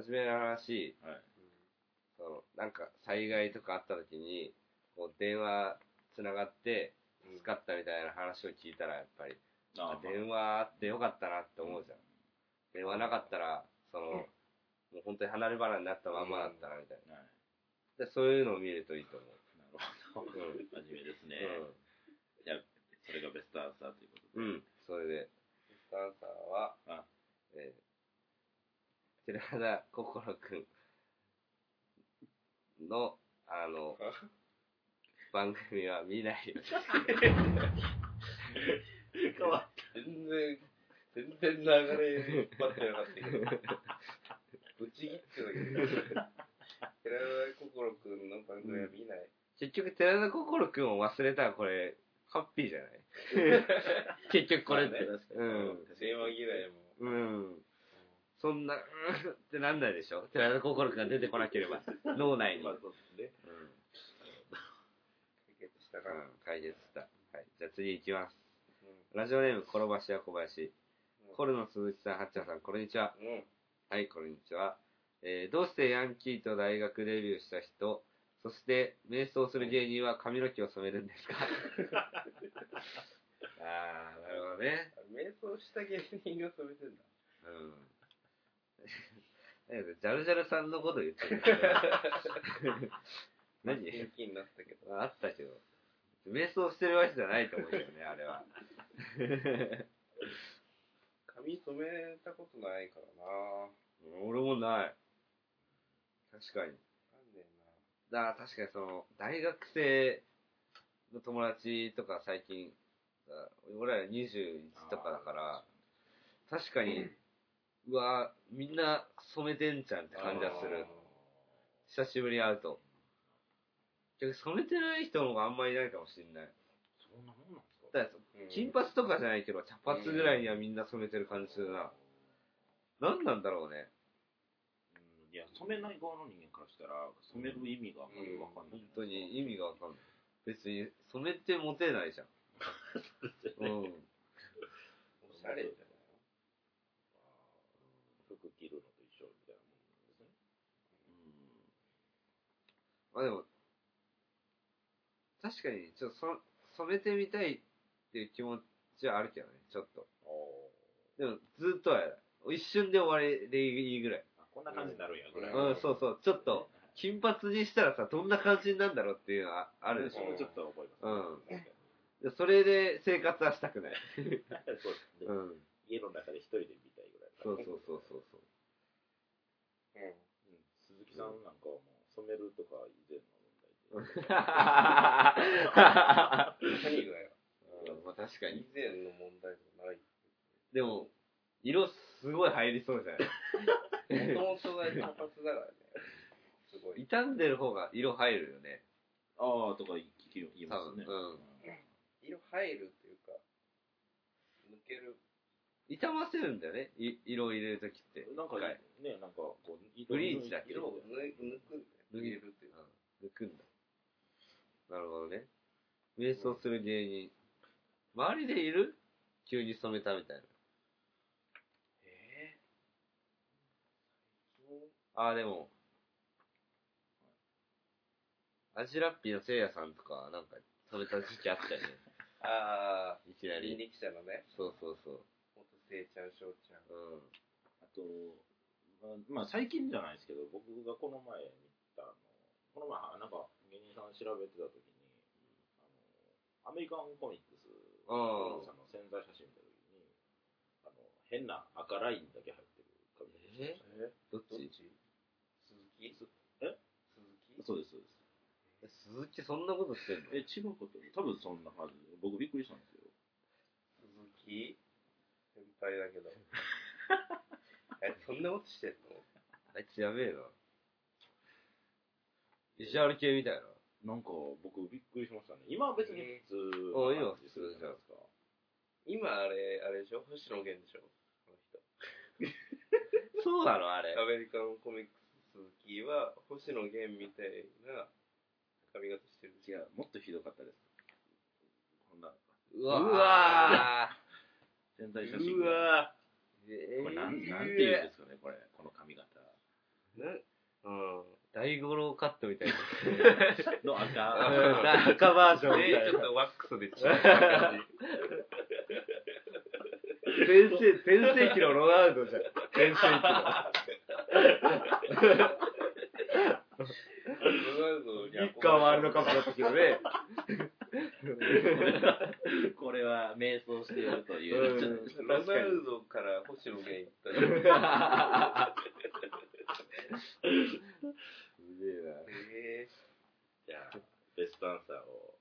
真面目な話、はい。その、なんか災害とかあった時に、こう電話つながって、助かったみたいな話を聞いたら、やっぱり、あ電話あってよかったなって思うじゃん。電話なかったら、その、もう本当に離れ離れになったままだったな、みたいな。はい。でそういうのを見るといいと思う。なるほど。うん真面目ですね。じゃあ、それがベストアンサーということで。うん。うん。それで、スタンサーは、えー、寺田心くんの、あの、番組は見ないよ。変わっ全然、全然流れ引っ張ってなかったけど。ぶち切ってたけど。寺田心くんの番組は見ない。結局、寺田心くんを忘れたらこれ、ハッピーじゃない？結局これって。まあねうん。電話嫌いも。うん。そんな、うーんってなんないでしょ？寺田心くんが出てこなければ、脳内に。まあ、そうですね。うん解決したかな。うん、解決した。はい。じゃあ次行きます。うラジオネーム、転ばしや小林。コルの鈴木さん、はっちゃんさん、こんにちは。ん。うん。はい、こんにちは。えーどうしてヤンキーと大学デビューした人、そして瞑想する芸人は髪の毛を染めるんですか？あー、なるほどね。瞑想した芸人が染めてんだ。うん。ジャルジャルさんのこと言ってる。何？元気になったけど。あったけど。瞑想してるわけじゃないと思うよね、あれは。髪染めたことないからな俺もない。確かに。だから確かにその、大学生の友達とか最近俺ら21とかだから、確かに、うわみんな染めてんじゃんって感じはする。久しぶりに会うと。逆に染めてない人の方があんまりいないかもしれない。そんなもんなんですか？金髪とかじゃないけど、茶髪ぐらいにはみんな染めてる感じするな。何なんだろうね。うんいや、染めない側の人間からしたら、染める意味があんまりわかんない。本当に意味がわかんない。別に染めてモテないじゃん。うん。おしゃれじゃない？服着るのと一緒みたいなもんですね。まあでも、確かに、ちょっとそ染めてみたいっていう気持ちはあるけどね、ちょっと。でも、ずっとはやらない。一瞬で終わりでいいぐらい。あこんな感じになるんや、ぐらい。うん、そうそう。ちょっと、金髪にしたらさ、どんな感じになるんだろうっていうのはあるでしょ。それちょっと覚えます。うんそれで生活はしたくない。そうですねうん。家の中で一人で見たいぐらい。そうそうそうそうそう。うん。うん鈴木さんなんかはもう染めるとか以前の問題で。何がよ。まあ確かに以。前の問題じゃない。でも、色すごい入りそうじゃない？もともとが茶髪だからね。すごい。傷んでる方が色入るよね。ああ、とか言い。ますね。うん。色入るっていうか、抜ける。傷ませるんだよね？い色を入れるときって。なんかね、なんかこう、ブリーチだけ？ど色を抜抜くんだよ。抜けるっていうか。抜くんだ。なるほどね。瞑想する芸人。周りでいる？急に染めたみたいな。ああ、でも、アジラッピーのせいやさんとか、なんか染めた時期あったよね。あいきなあ、人り。力車のね、そうそうそう。元せいちゃん、しょうちゃん。うん。あと、まあ、まあ、最近じゃないですけど、僕がこの前見たの、この前、なんか芸人さん調べてた時に、あの、アメリカンコミックスの潜在写真見た時に、あの、変な赤ラインだけ入ってるええどっち？どっち？鈴木え？鈴木？そうです、そうです。え鈴木そんなことしてんの？え、違うこと？多分そんな感じで、僕びっくりしたんですよ。鈴木？先輩だけど。え、そんなことしてんの？あいつやべえな。ビジュアル系みたいな。なんか僕びっくりしましたね。今は別に普通あ今な感じするじゃないですか。今あれ、あれでしょ？星野源でしょ？この人。そうなのあれ。アメリカンコミックス鈴木は星野源みたいな髪型してる違う、もっとひどかったです。こんな、うわうわ全体写真。うわこれなん、なんていうんですかね、これ、この髪型。ね。うん。大五郎カットみたいな。の赤。赤バージョンみたで、いな。ちょっとワックスでちょっと感じ。全盛、全盛期のロナウドじゃん。全盛期の。日韓ワールドカップの時のね。これは瞑想してやるという。ロナウドから星野源行ったら。すげえな。えじゃあ、ベストアンサーを。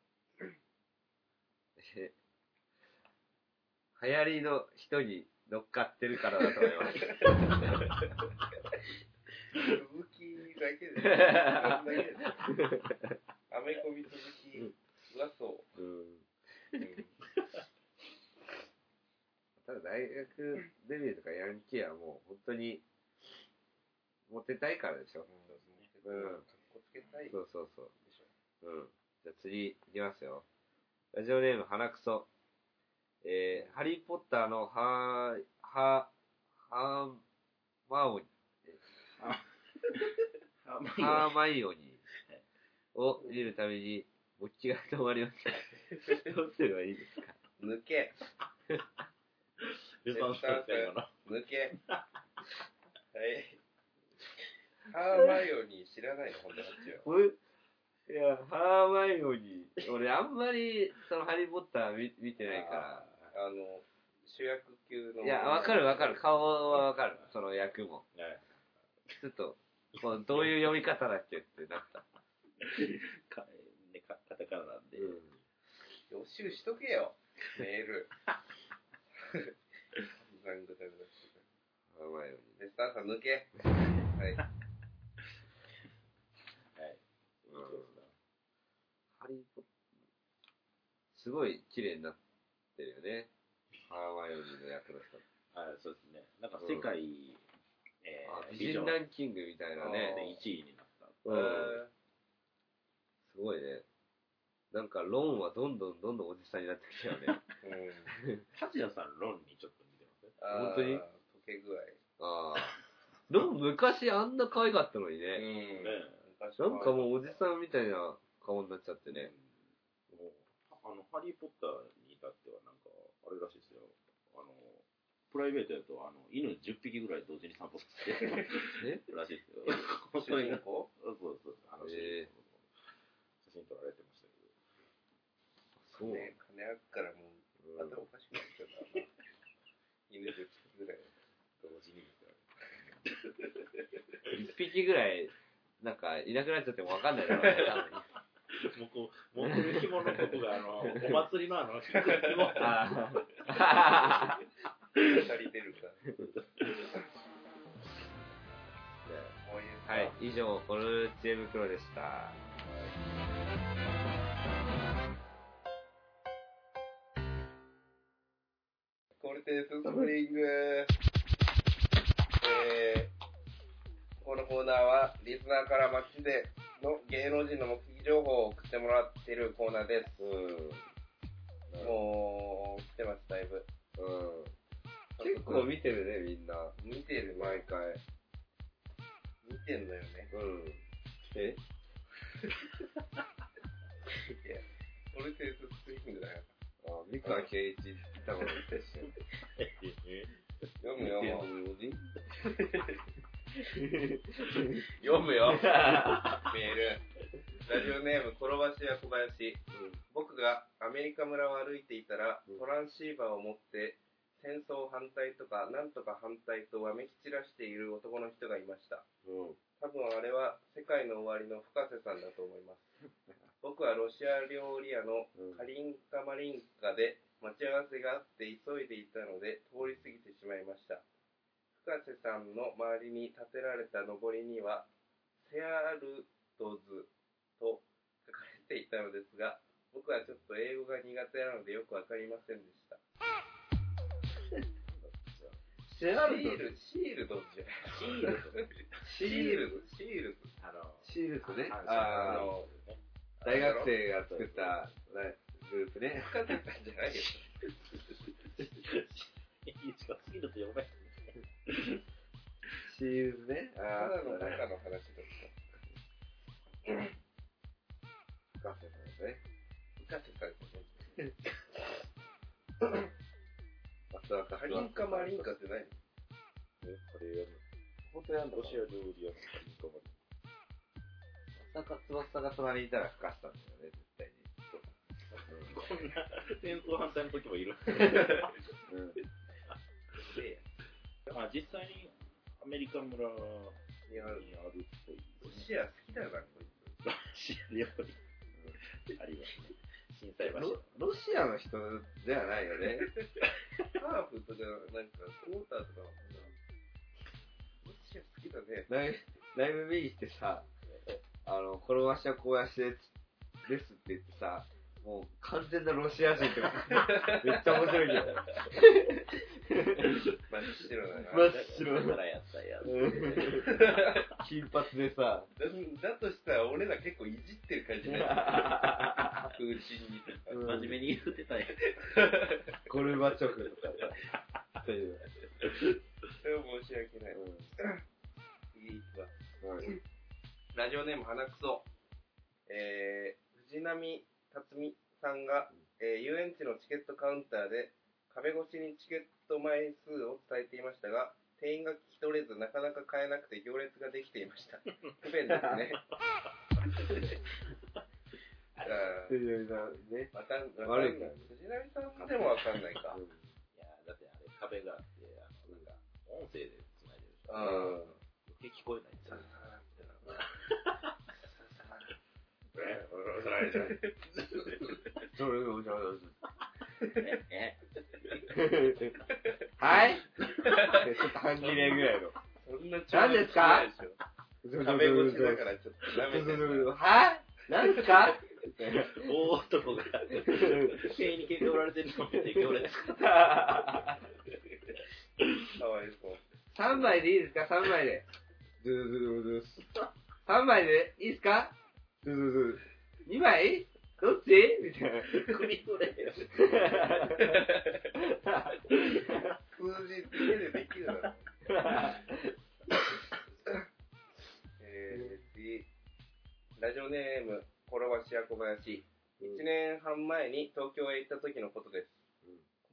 え 流行りの人に乗っかってるからだと思います。ー、鈴木だけで。だけで。アメコミ鈴木はそう。うん。うんただ大学デビューとかヤンキーはもう本当にモテたいからでしょ。うんかっこつけたいでしそうそうそう。ょ。うん。じゃあ次いきますよ。ラジオネーム、花くそ。えー、ハリーポッターのハー、ハー、ハーマオニ、ハーマイオニを見るために、勃起が止まりました。どうすればいいですか？抜け。抜け。はい。ハーマイオニー知らないの、ほんとこっいや、ハーマイオニ俺あんまり、そのハリーポッター見見てないかあの、主役級の。ら。いや、わかるわかる。顔はわかる。その役も。はいちょっと、こうどういう読み方だっけってなった。かねかカタカナなんで。予習しとけよ。メール。なんぐだぐだしてハーマイオニた。で、スタンさん抜け。はい。はい。ー。うん。ハリーポッすごい綺麗になってるよね。ハーマイオニーの役の人。あそうですね。なんか世界、えあー、美人ランキングみたいなね。で1位になった。うん。すごいね。なんか、ロンはどんどんどんどんおじさんになってきたよね。うん。達也さん、ロンにちょっと似てます？ね。本当に？溶け具合。ああ。ロン昔あんな可愛かったのにうね。ん。ね昔なんかもうおじさんみたいな顔になっちゃってね。もうあの、ハリー・ポッターに至っては、なんか、あれらしいですよ。あの、プライベートだと、あの、犬10匹ぐらい同時に散歩させて え？らしいですよ。主人公そうそうそう。あの、へー写真撮られてましたけど。そう。ね、金あっからもう、うん頭おかしくなっちゃったな。犬10匹ぐらい。同時に見てられて一匹ぐらい、なんか、いなくなっちゃってもわかんないだろうね、多分もうこう、持ってる紐のことが、あの、お祭りのあの、紐。あ足りてるか。はい、以上、コルチエ袋でした。コルテススプリング。えー、このコーナーは、リスナーから街での芸能人の目撃情報を送ってもらっているコーナーです。うん。もう、来てます、だいぶ。うん。結構見てるね、みんな。見てる、毎回。見てんだよね。うん。え？いや、コルテススプリングだよ。あ、三河圭一言ったことってし読むよ。読読むよ。メール。ラジオネーム、転ばしや小林。僕がアメリカ村を歩いていたら、うんトランシーバーを持って、戦争反対とか、なんとか反対とわめき散らしている男の人がいました。うん。多分あれは世界の終わりの深瀬さんだと思います。僕はロシア料理屋のうんカリンカマリンカで待ち合わせがあって急いでいたので通り過ぎてしまいました。深瀬さんの周りに建てられたのぼりには、セアルドズと書かれていたのですが、僕はちょっと英語が苦手なのでよくわかりませんでした。シール、シールドじゃない。シールドシールズ、シールズ。あの、シールズね。反ああ、あの大学生が作ったグループね。深瀬さんじゃないよ。一 番シールド読め。シーズね。たああ、だの中の話だった。深瀬さんね。深瀬さんじゃない。あとはカリンカマリンカって何これやる。本当やんのロシア料理屋のカリンカマリンまさか。翼が隣にいたら深瀬さんだよね、絶対に。こんな戦争反対の時もいる。うん。で、まあ実際にアメリカ村にあるっぽい。ロシア好きだな、こいつ。ロシア料理。ありますね。震災橋ロ。ロシアの人ではないよね。ハーフとか、なんか、クォーターとかもさ、ロシア好きだね。ライブライブ見に来てさ、あの、転ばしは小林ですって言ってさ、もう完全なロシア人って めっちゃ面白いけど。真っ白だな。真っ白だからやったやつ。金髪でさ、だだとしたら俺ら結構いじってる感じになってる。プーチンに真面目に言ってたやゴルバチョフとかさ、っていう。それは申し訳ない。次行くわ。ラジオネーム花くそ。えー、藤波辰巳さんが、えー遊園地のチケットカウンターで壁越しにチケット枚数を伝えていましたが、店員が聞き取れずなかなか買えなくて行列ができていました。不便ですね。あー藤波さんね。わかん悪いからね藤波さんでもわかんないか。いや、だってあれ壁があって、あの、なんか、音声で繋いでるでしょ。うん。余計聞こえないんですよ。それを、じゃあ、え？はい？ちょっと半切れぐらいの。そんな何ですか食べ越しだからちょっと。はい？何ですか？大男が、塀に蹴りおられてるのを見て行列。かわいそう。3枚でいいですか ?3 枚で。ドゥドゥドゥドゥ3枚でいいですか？ドゥドゥドゥ2枚？どっち？みたいな。首取れよ。数字家でできるだろ。えー、次。ラジオネーム、転ばしや小林。1年半前に東京へ行った時のことです。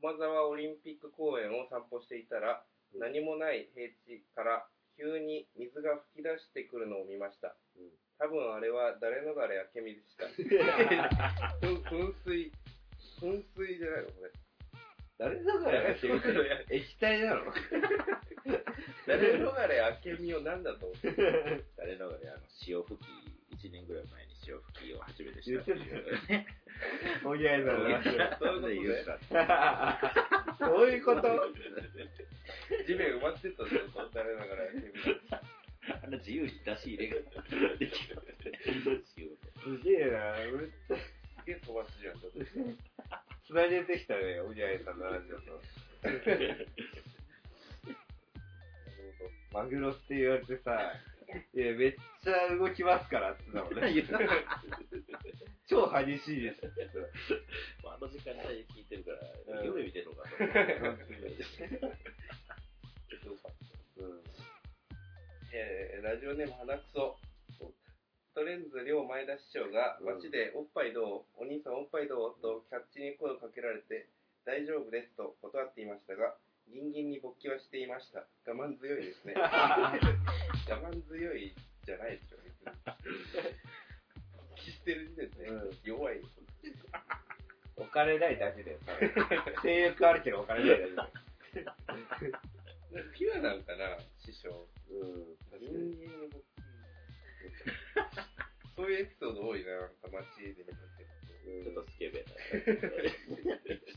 駒沢オリンピック公園を散歩していたら、何もない平地から急に水が噴き出してくるのを見ました。多分あれは誰逃れ明美でした。噴噴水、噴水じゃないのこれ。誰だからやってる液体なの？誰逃れ明美を何だと思って？誰のがね、あの、潮吹き、1年ぐらい前に潮吹きを初めてしたてってたよおぎやいさんの話そういうことね。そういうこと？地面埋まってたぞ、誰ながら明美。あの自由に出し入れができる。仕事すげえなめっちゃすげえ飛ばすじゃん、ちょっと。つなげてきたね、おぎやいさんの話だと。マグロって言われてさ、いや、めっちゃ動きますからって言ってたもんね。超激しいですって言ってあの時間帯聞いてるから、うん夢見てるのかと思って。えー、ラジオネーム花くそ。ストレンズ両前田師匠が街でおっぱいどうお兄さんおっぱいどうとキャッチに声をかけられて大丈夫ですと断っていましたが、ギンギンに勃起はしていました。我慢強いですね。我慢強いじゃないでしょ、別に。勃起してる時点でうん弱い。お金ないだけで。性欲あるけどお金ないだけで。ピュアなんかな、師匠。うん。ギンギンに。そういうエピソード多いな、なんか街で見かけるちょっとスケベ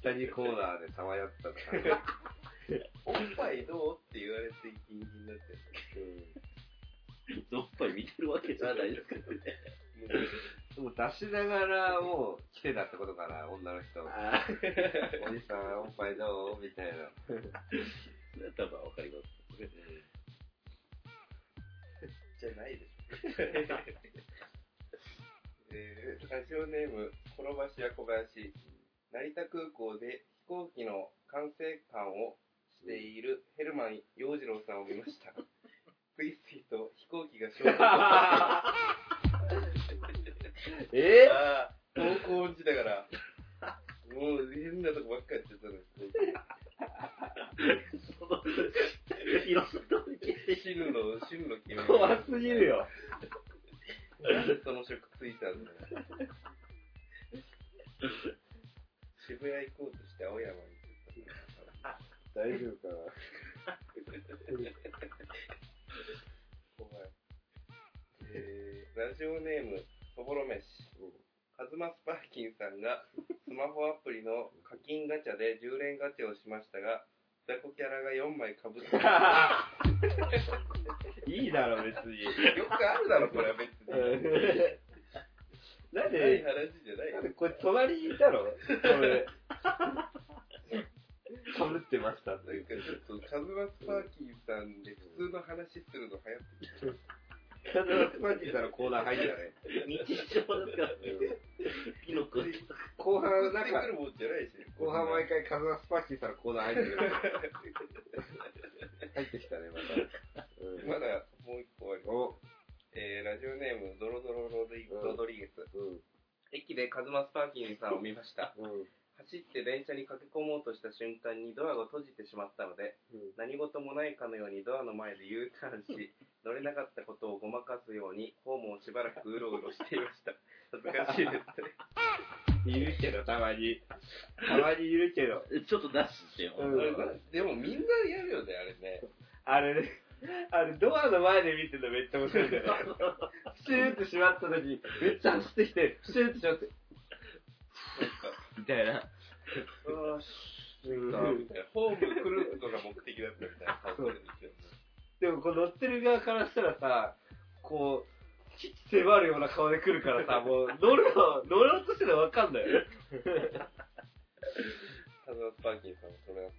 下にコーナーでさまよったとか。おっぱいどうって言われてギンギンになってと。おっぱい見てるわけじゃないですからね。でも出しながらもう来てたってことかな、女の人。あおじさん、おっぱいどう？みたいな。あ、多分わかります。じゃないでしょ。えー、ラジオネーム、転ばしや小林。成田空港で飛行機の管制官をしているヘルマン洋次郎さんを見ました。ついついと飛行機が衝突 えああ、高校音痴だから。もう変なとこばっかやってたのに。死ぬの、死ぬの決め怖すぎるよ。なんでその職ついたんだよ。渋谷行こうとして青山に行ってた。大丈夫かな。怖い。えー、ラジオネーム、そぼろ飯。カズマスパーキンさんがスマホアプリの課金ガチャで10連ガチャをしましたが、雑魚キャラが4枚かぶってま いいだろ、別に。す。よくあるだろ、これは別に。なんないで、話じゃないよ。これ隣にいたの？これ。かぶってましたってなんかちょっと、カズマスパーキンさんで普通の話するの流行ってきた。カズマスパーキーさんのコーナー入ったね。日常ですからね。ピノク後半、なんか、後半毎回カズマスパーキーさんのコーナー入ってる。入ってきたね、また。うんまだもう一個あります。えー、ラジオネーム、ドロドロロドリゲス。うん、駅でカズマスパーキンさんを見ました。うん、走って電車に駆け込もうとした瞬間にドアが閉じてしまったので、何事もないかのようにドアの前で U ターンし、乗れなかったことをごまかすように、ホームをしばらくうろうろしていました。恥ずかしいですね。いるけど、たまに。たまにいるけど。ちょっと出してよ。うんでもみんなやるよね、あれね。あれね、あれ、ドアの前で見てるのめっちゃ面白いんだよね。プ シューって閉まった時、めっちゃ走ってきて、プシューって閉まって、なんか、みたいな。よし、みたいな。ホーム来るのが目的だったみたいな顔してるんですよ。でもこう乗ってる側からしたらさ、こう、基地迫るような顔で来るからさ、もう乗るの、乗ろうとしてるのわかんないよ。カズマスパーキンさんもそれだっ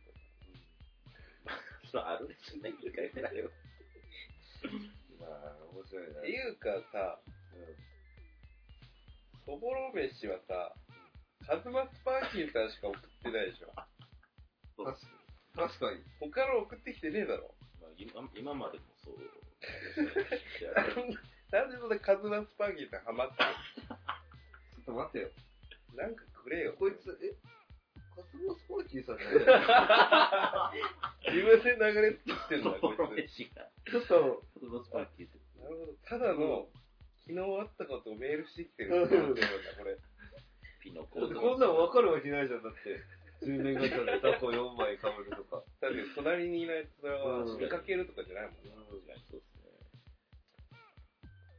そう、あるでしょね、一回ぐらいは。まあ、面白いな。た。っていうかさ、そぼろ飯はさ、カズマスパーキンさんしか送ってないでしょ。そう確確かに。他の送ってきてねえだろ。まあ、今今までもそう。なんでそんなカズマスパーキンさんハマったちょっと待ってよ。のなんかくれよ。こいつ、え？カスモスパーキーさんじゃない 自分で流れ作ってんだ、こいつ。ちょっと、フードスパーキーって。なるほど。ただの、昨日あったことをメールしてきてるってことなんだ、これ。ピノコこんなの分かるわけないじゃん、だって。10年ガチャでタコ4枚かぶるとか。だって隣にいない奴らはうん見かけるとかじゃないもんな。そうですね。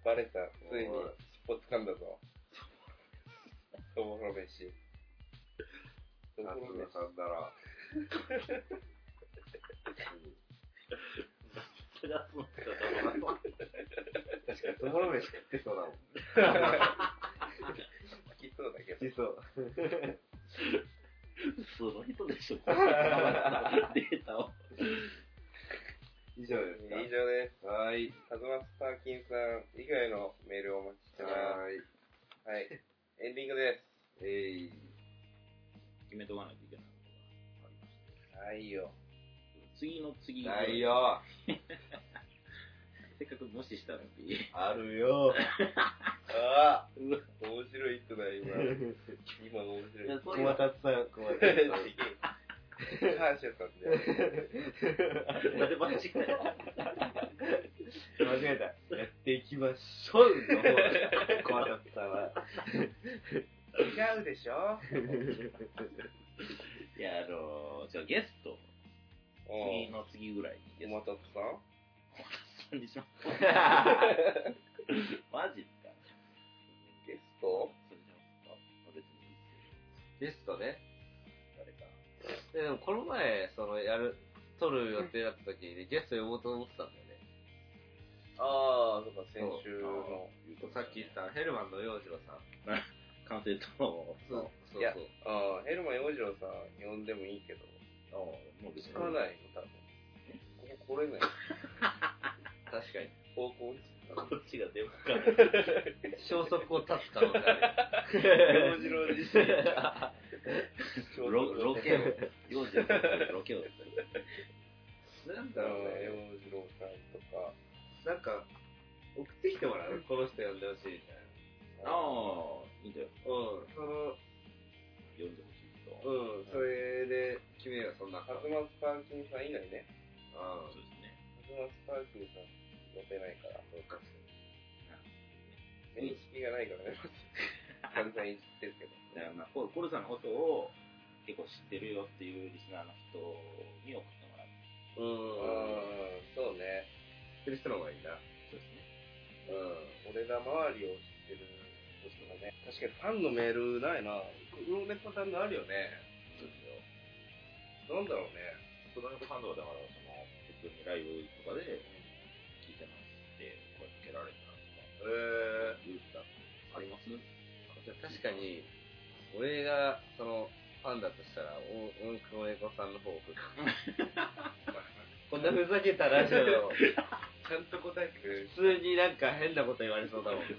バレた。ついに尻尾掴んだぞ。そぼろ飯。そぼカろ飯。さんだと思う。確かに、そぼろ飯食ってそうだもん。そうだけど。しそう。その人でしょ、このデータを。以上ですか以上です。はーい。カズマスパーキンさん以外のメールをお待ちしてます。は。はい。エンディングです。えい。決めとかないといけないことがありまして。はいよ。次の次ないよ。せっかく無視したのに。あるよ。ああ面白い人だ、今。今面白い人。小松さん、小松違えさん。感謝さんで。なんで間違え間違えた。やっていきましょうの方だ小松さんは。違うでしょいや、あの、じゃあゲスト、次の次ぐらいにゲストおまたつさん？さんにします。マジっすか？ゲスト？それじゃあ別にいいっすゲストね。よ。誰か。ででもこの前、その、やる、撮る予定だった時に、ゲスト呼ぼうと思ってたんだよね。ああ、そうか、先週の。さっき言ったヘルマンの洋次郎さん。完成と、そうそういや、ああ、ヘルマン洋次郎さん呼んでもいいけど、あもう別使わないの、多分。ここ来れない。確かに。方向に。こっちが出向かない。消息を絶つ可能性ある。洋次郎自身。ロロケを、幼児のロケを。なんだろうね。洋次郎さんとか。なんか、送ってきてもらうこの人呼んでほしいみたいああ、いいんだよ。な。うん。その、読んでほしい人。うん。それで、君はそんなカズマスパーキンさん以外ね。あそうですね。カズマスパーキンさん呼べないから。そうか。面識がないからね。簡単に知ってるけど。だからまあ、ココルさんのことを結構知ってるよっていうリスナーの人に送ってもらう。うん。うん、そうね。知ってる人の方がいいな。そうですね。うん。俺ら周りを知ってる人がね。確かにファンのメールないな。黒猫さんのあるよね。そうですよ。なんだろうね。そのファンドはだから、その、普通にライブとかでえ言うたあります？確かに、俺が、その、ファンだとしたら、お、お黒猫さんの方を送る。こんなふざけたラジオを、ちゃんと答えてくれる。普通になんか変なこと言われそうだもん。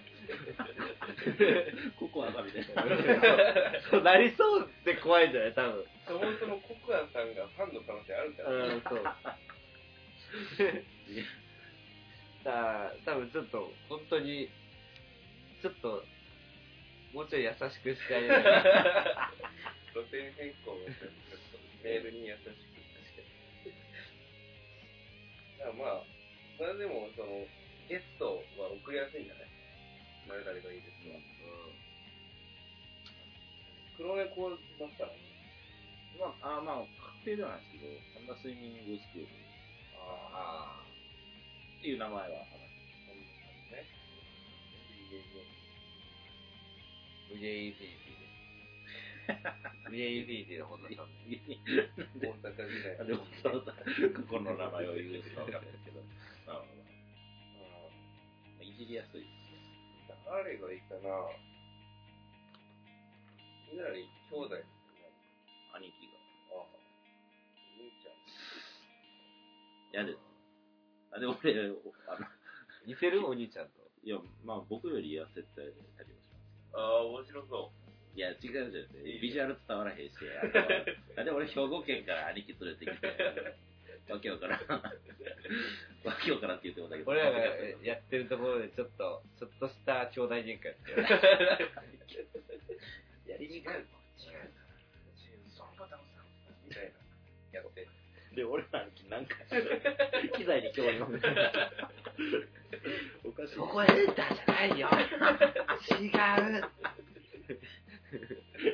ココアがみたいな。そうなりそうって怖いんじゃない？多分。そもそもココアさんがファンの可能性あるんだよ。うん、そう。さあ、多分ちょっと、本当に、ちょっと、もうちょい優しくしてあげない路線変更がちょっとメールに優しく。確かに。まあ、それでも、その、ゲストは送りやすいんだね。誰々がいいですわ。黒猫だったら、まあ、あまあ、確定ではないですけど、サンダースイミングスクールあっていう名前は話ね。無限インフィニテミエインフィニティの本田さん。時代でも、その過去の名前を言うかわかんないですけど、まあまあまあ、いじりやすいですね。誰がいいかな稲荷兄弟ですね。兄貴が。ああ。兄ちゃん。嫌です。あ、でも俺、あの、似てるお兄ちゃんと。いや、まあ僕より痩せてたりもしますああ、面白そいや、違うじゃん。ビジュアル伝わらへんし、あ でも俺兵庫県から兄貴連れてきて、わけわからん。わけわからんって言ってもだけど。俺らがやってるところでちょっと、ちょっとした兄弟喧嘩やってる。やりにくい。う。で、俺らなんか、機材に興味持って。おかしい。そこエンターじゃないよ違う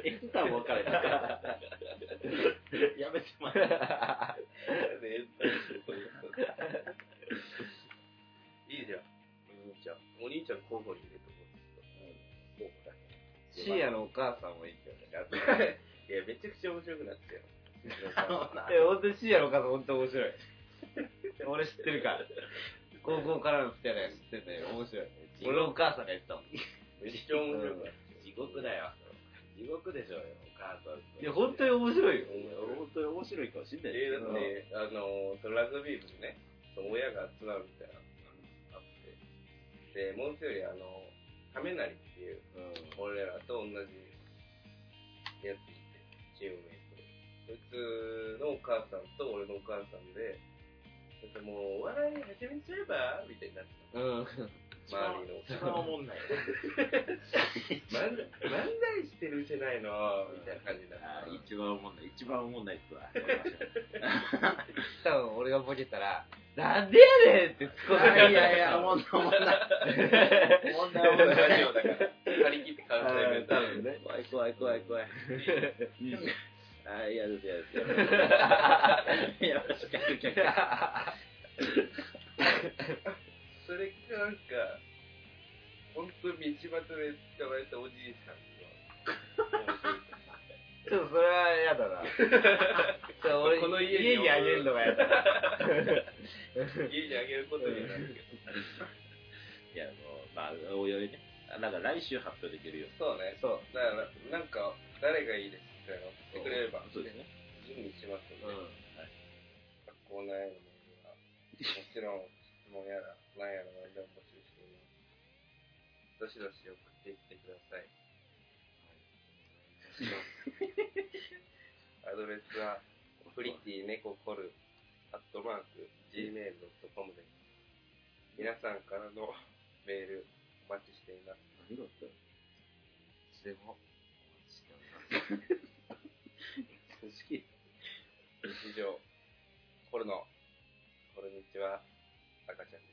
エンターも分かれたから。やめてもらえ。いいじゃん。お兄ちゃん。お兄ちゃん交互に入れとこう。交互だシーヤのお母さんもいいけどね。け。いや、めちゃくちゃ面白くなってたよ。え、本当にお母さん本当面白い。俺知ってるから。高校からの付き合いが知ってて面白い。俺のお母さんが言ってたもん。めっちゃ面白かった。地獄だよ。地獄でしょうよ、お母さん。いや、本当に面白いよ。本当に面白いかもしんないえー、だって、あの、ラグビー部にね、親が集まるみたいなのがあって、で、もう一人、あの、亀成っていう、俺らと同じやついて、チーム。そいつのお母さんと俺のお母さんで、なんかもう、お笑い始めちゃえばみたいになってうん。た。周りの。一番おもんない。漫才漫才してるじゃないのみたいな感じになあってー一番おもんない。一番おもんないっすわ。多分俺がボケたら、なんでやねんって突っ込んでいやいやいや、おもんない、おもんない。おもんない、おもんない。ラジオだから、張り切って関西弁多分ね。怖い怖い怖い怖い。あー、嫌です嫌です。いや、しかし、逆 それかなんか、本当道端で捕まえたおじいさんちょっとそれは嫌だな。俺この家にあげるのが嫌だ。が 家にあげることになるけど。いや、もう、まあ、おいおいね。あなんか来週発表できるよ。そうね。そう。だから、なんか、誰がいいですってのを言ってくれれば、そうですね。準備しますんで、うん。学校内のメールは、もちろん質問やら、何やら何でも募集しています。どしどし送っていってください。アドレスは、プリティネココル、アットマーク、gmail.com です。皆さんからのメール、お待ちしています。何があったいつでも 組織以上、コルの、こんにちは、赤ちゃんです。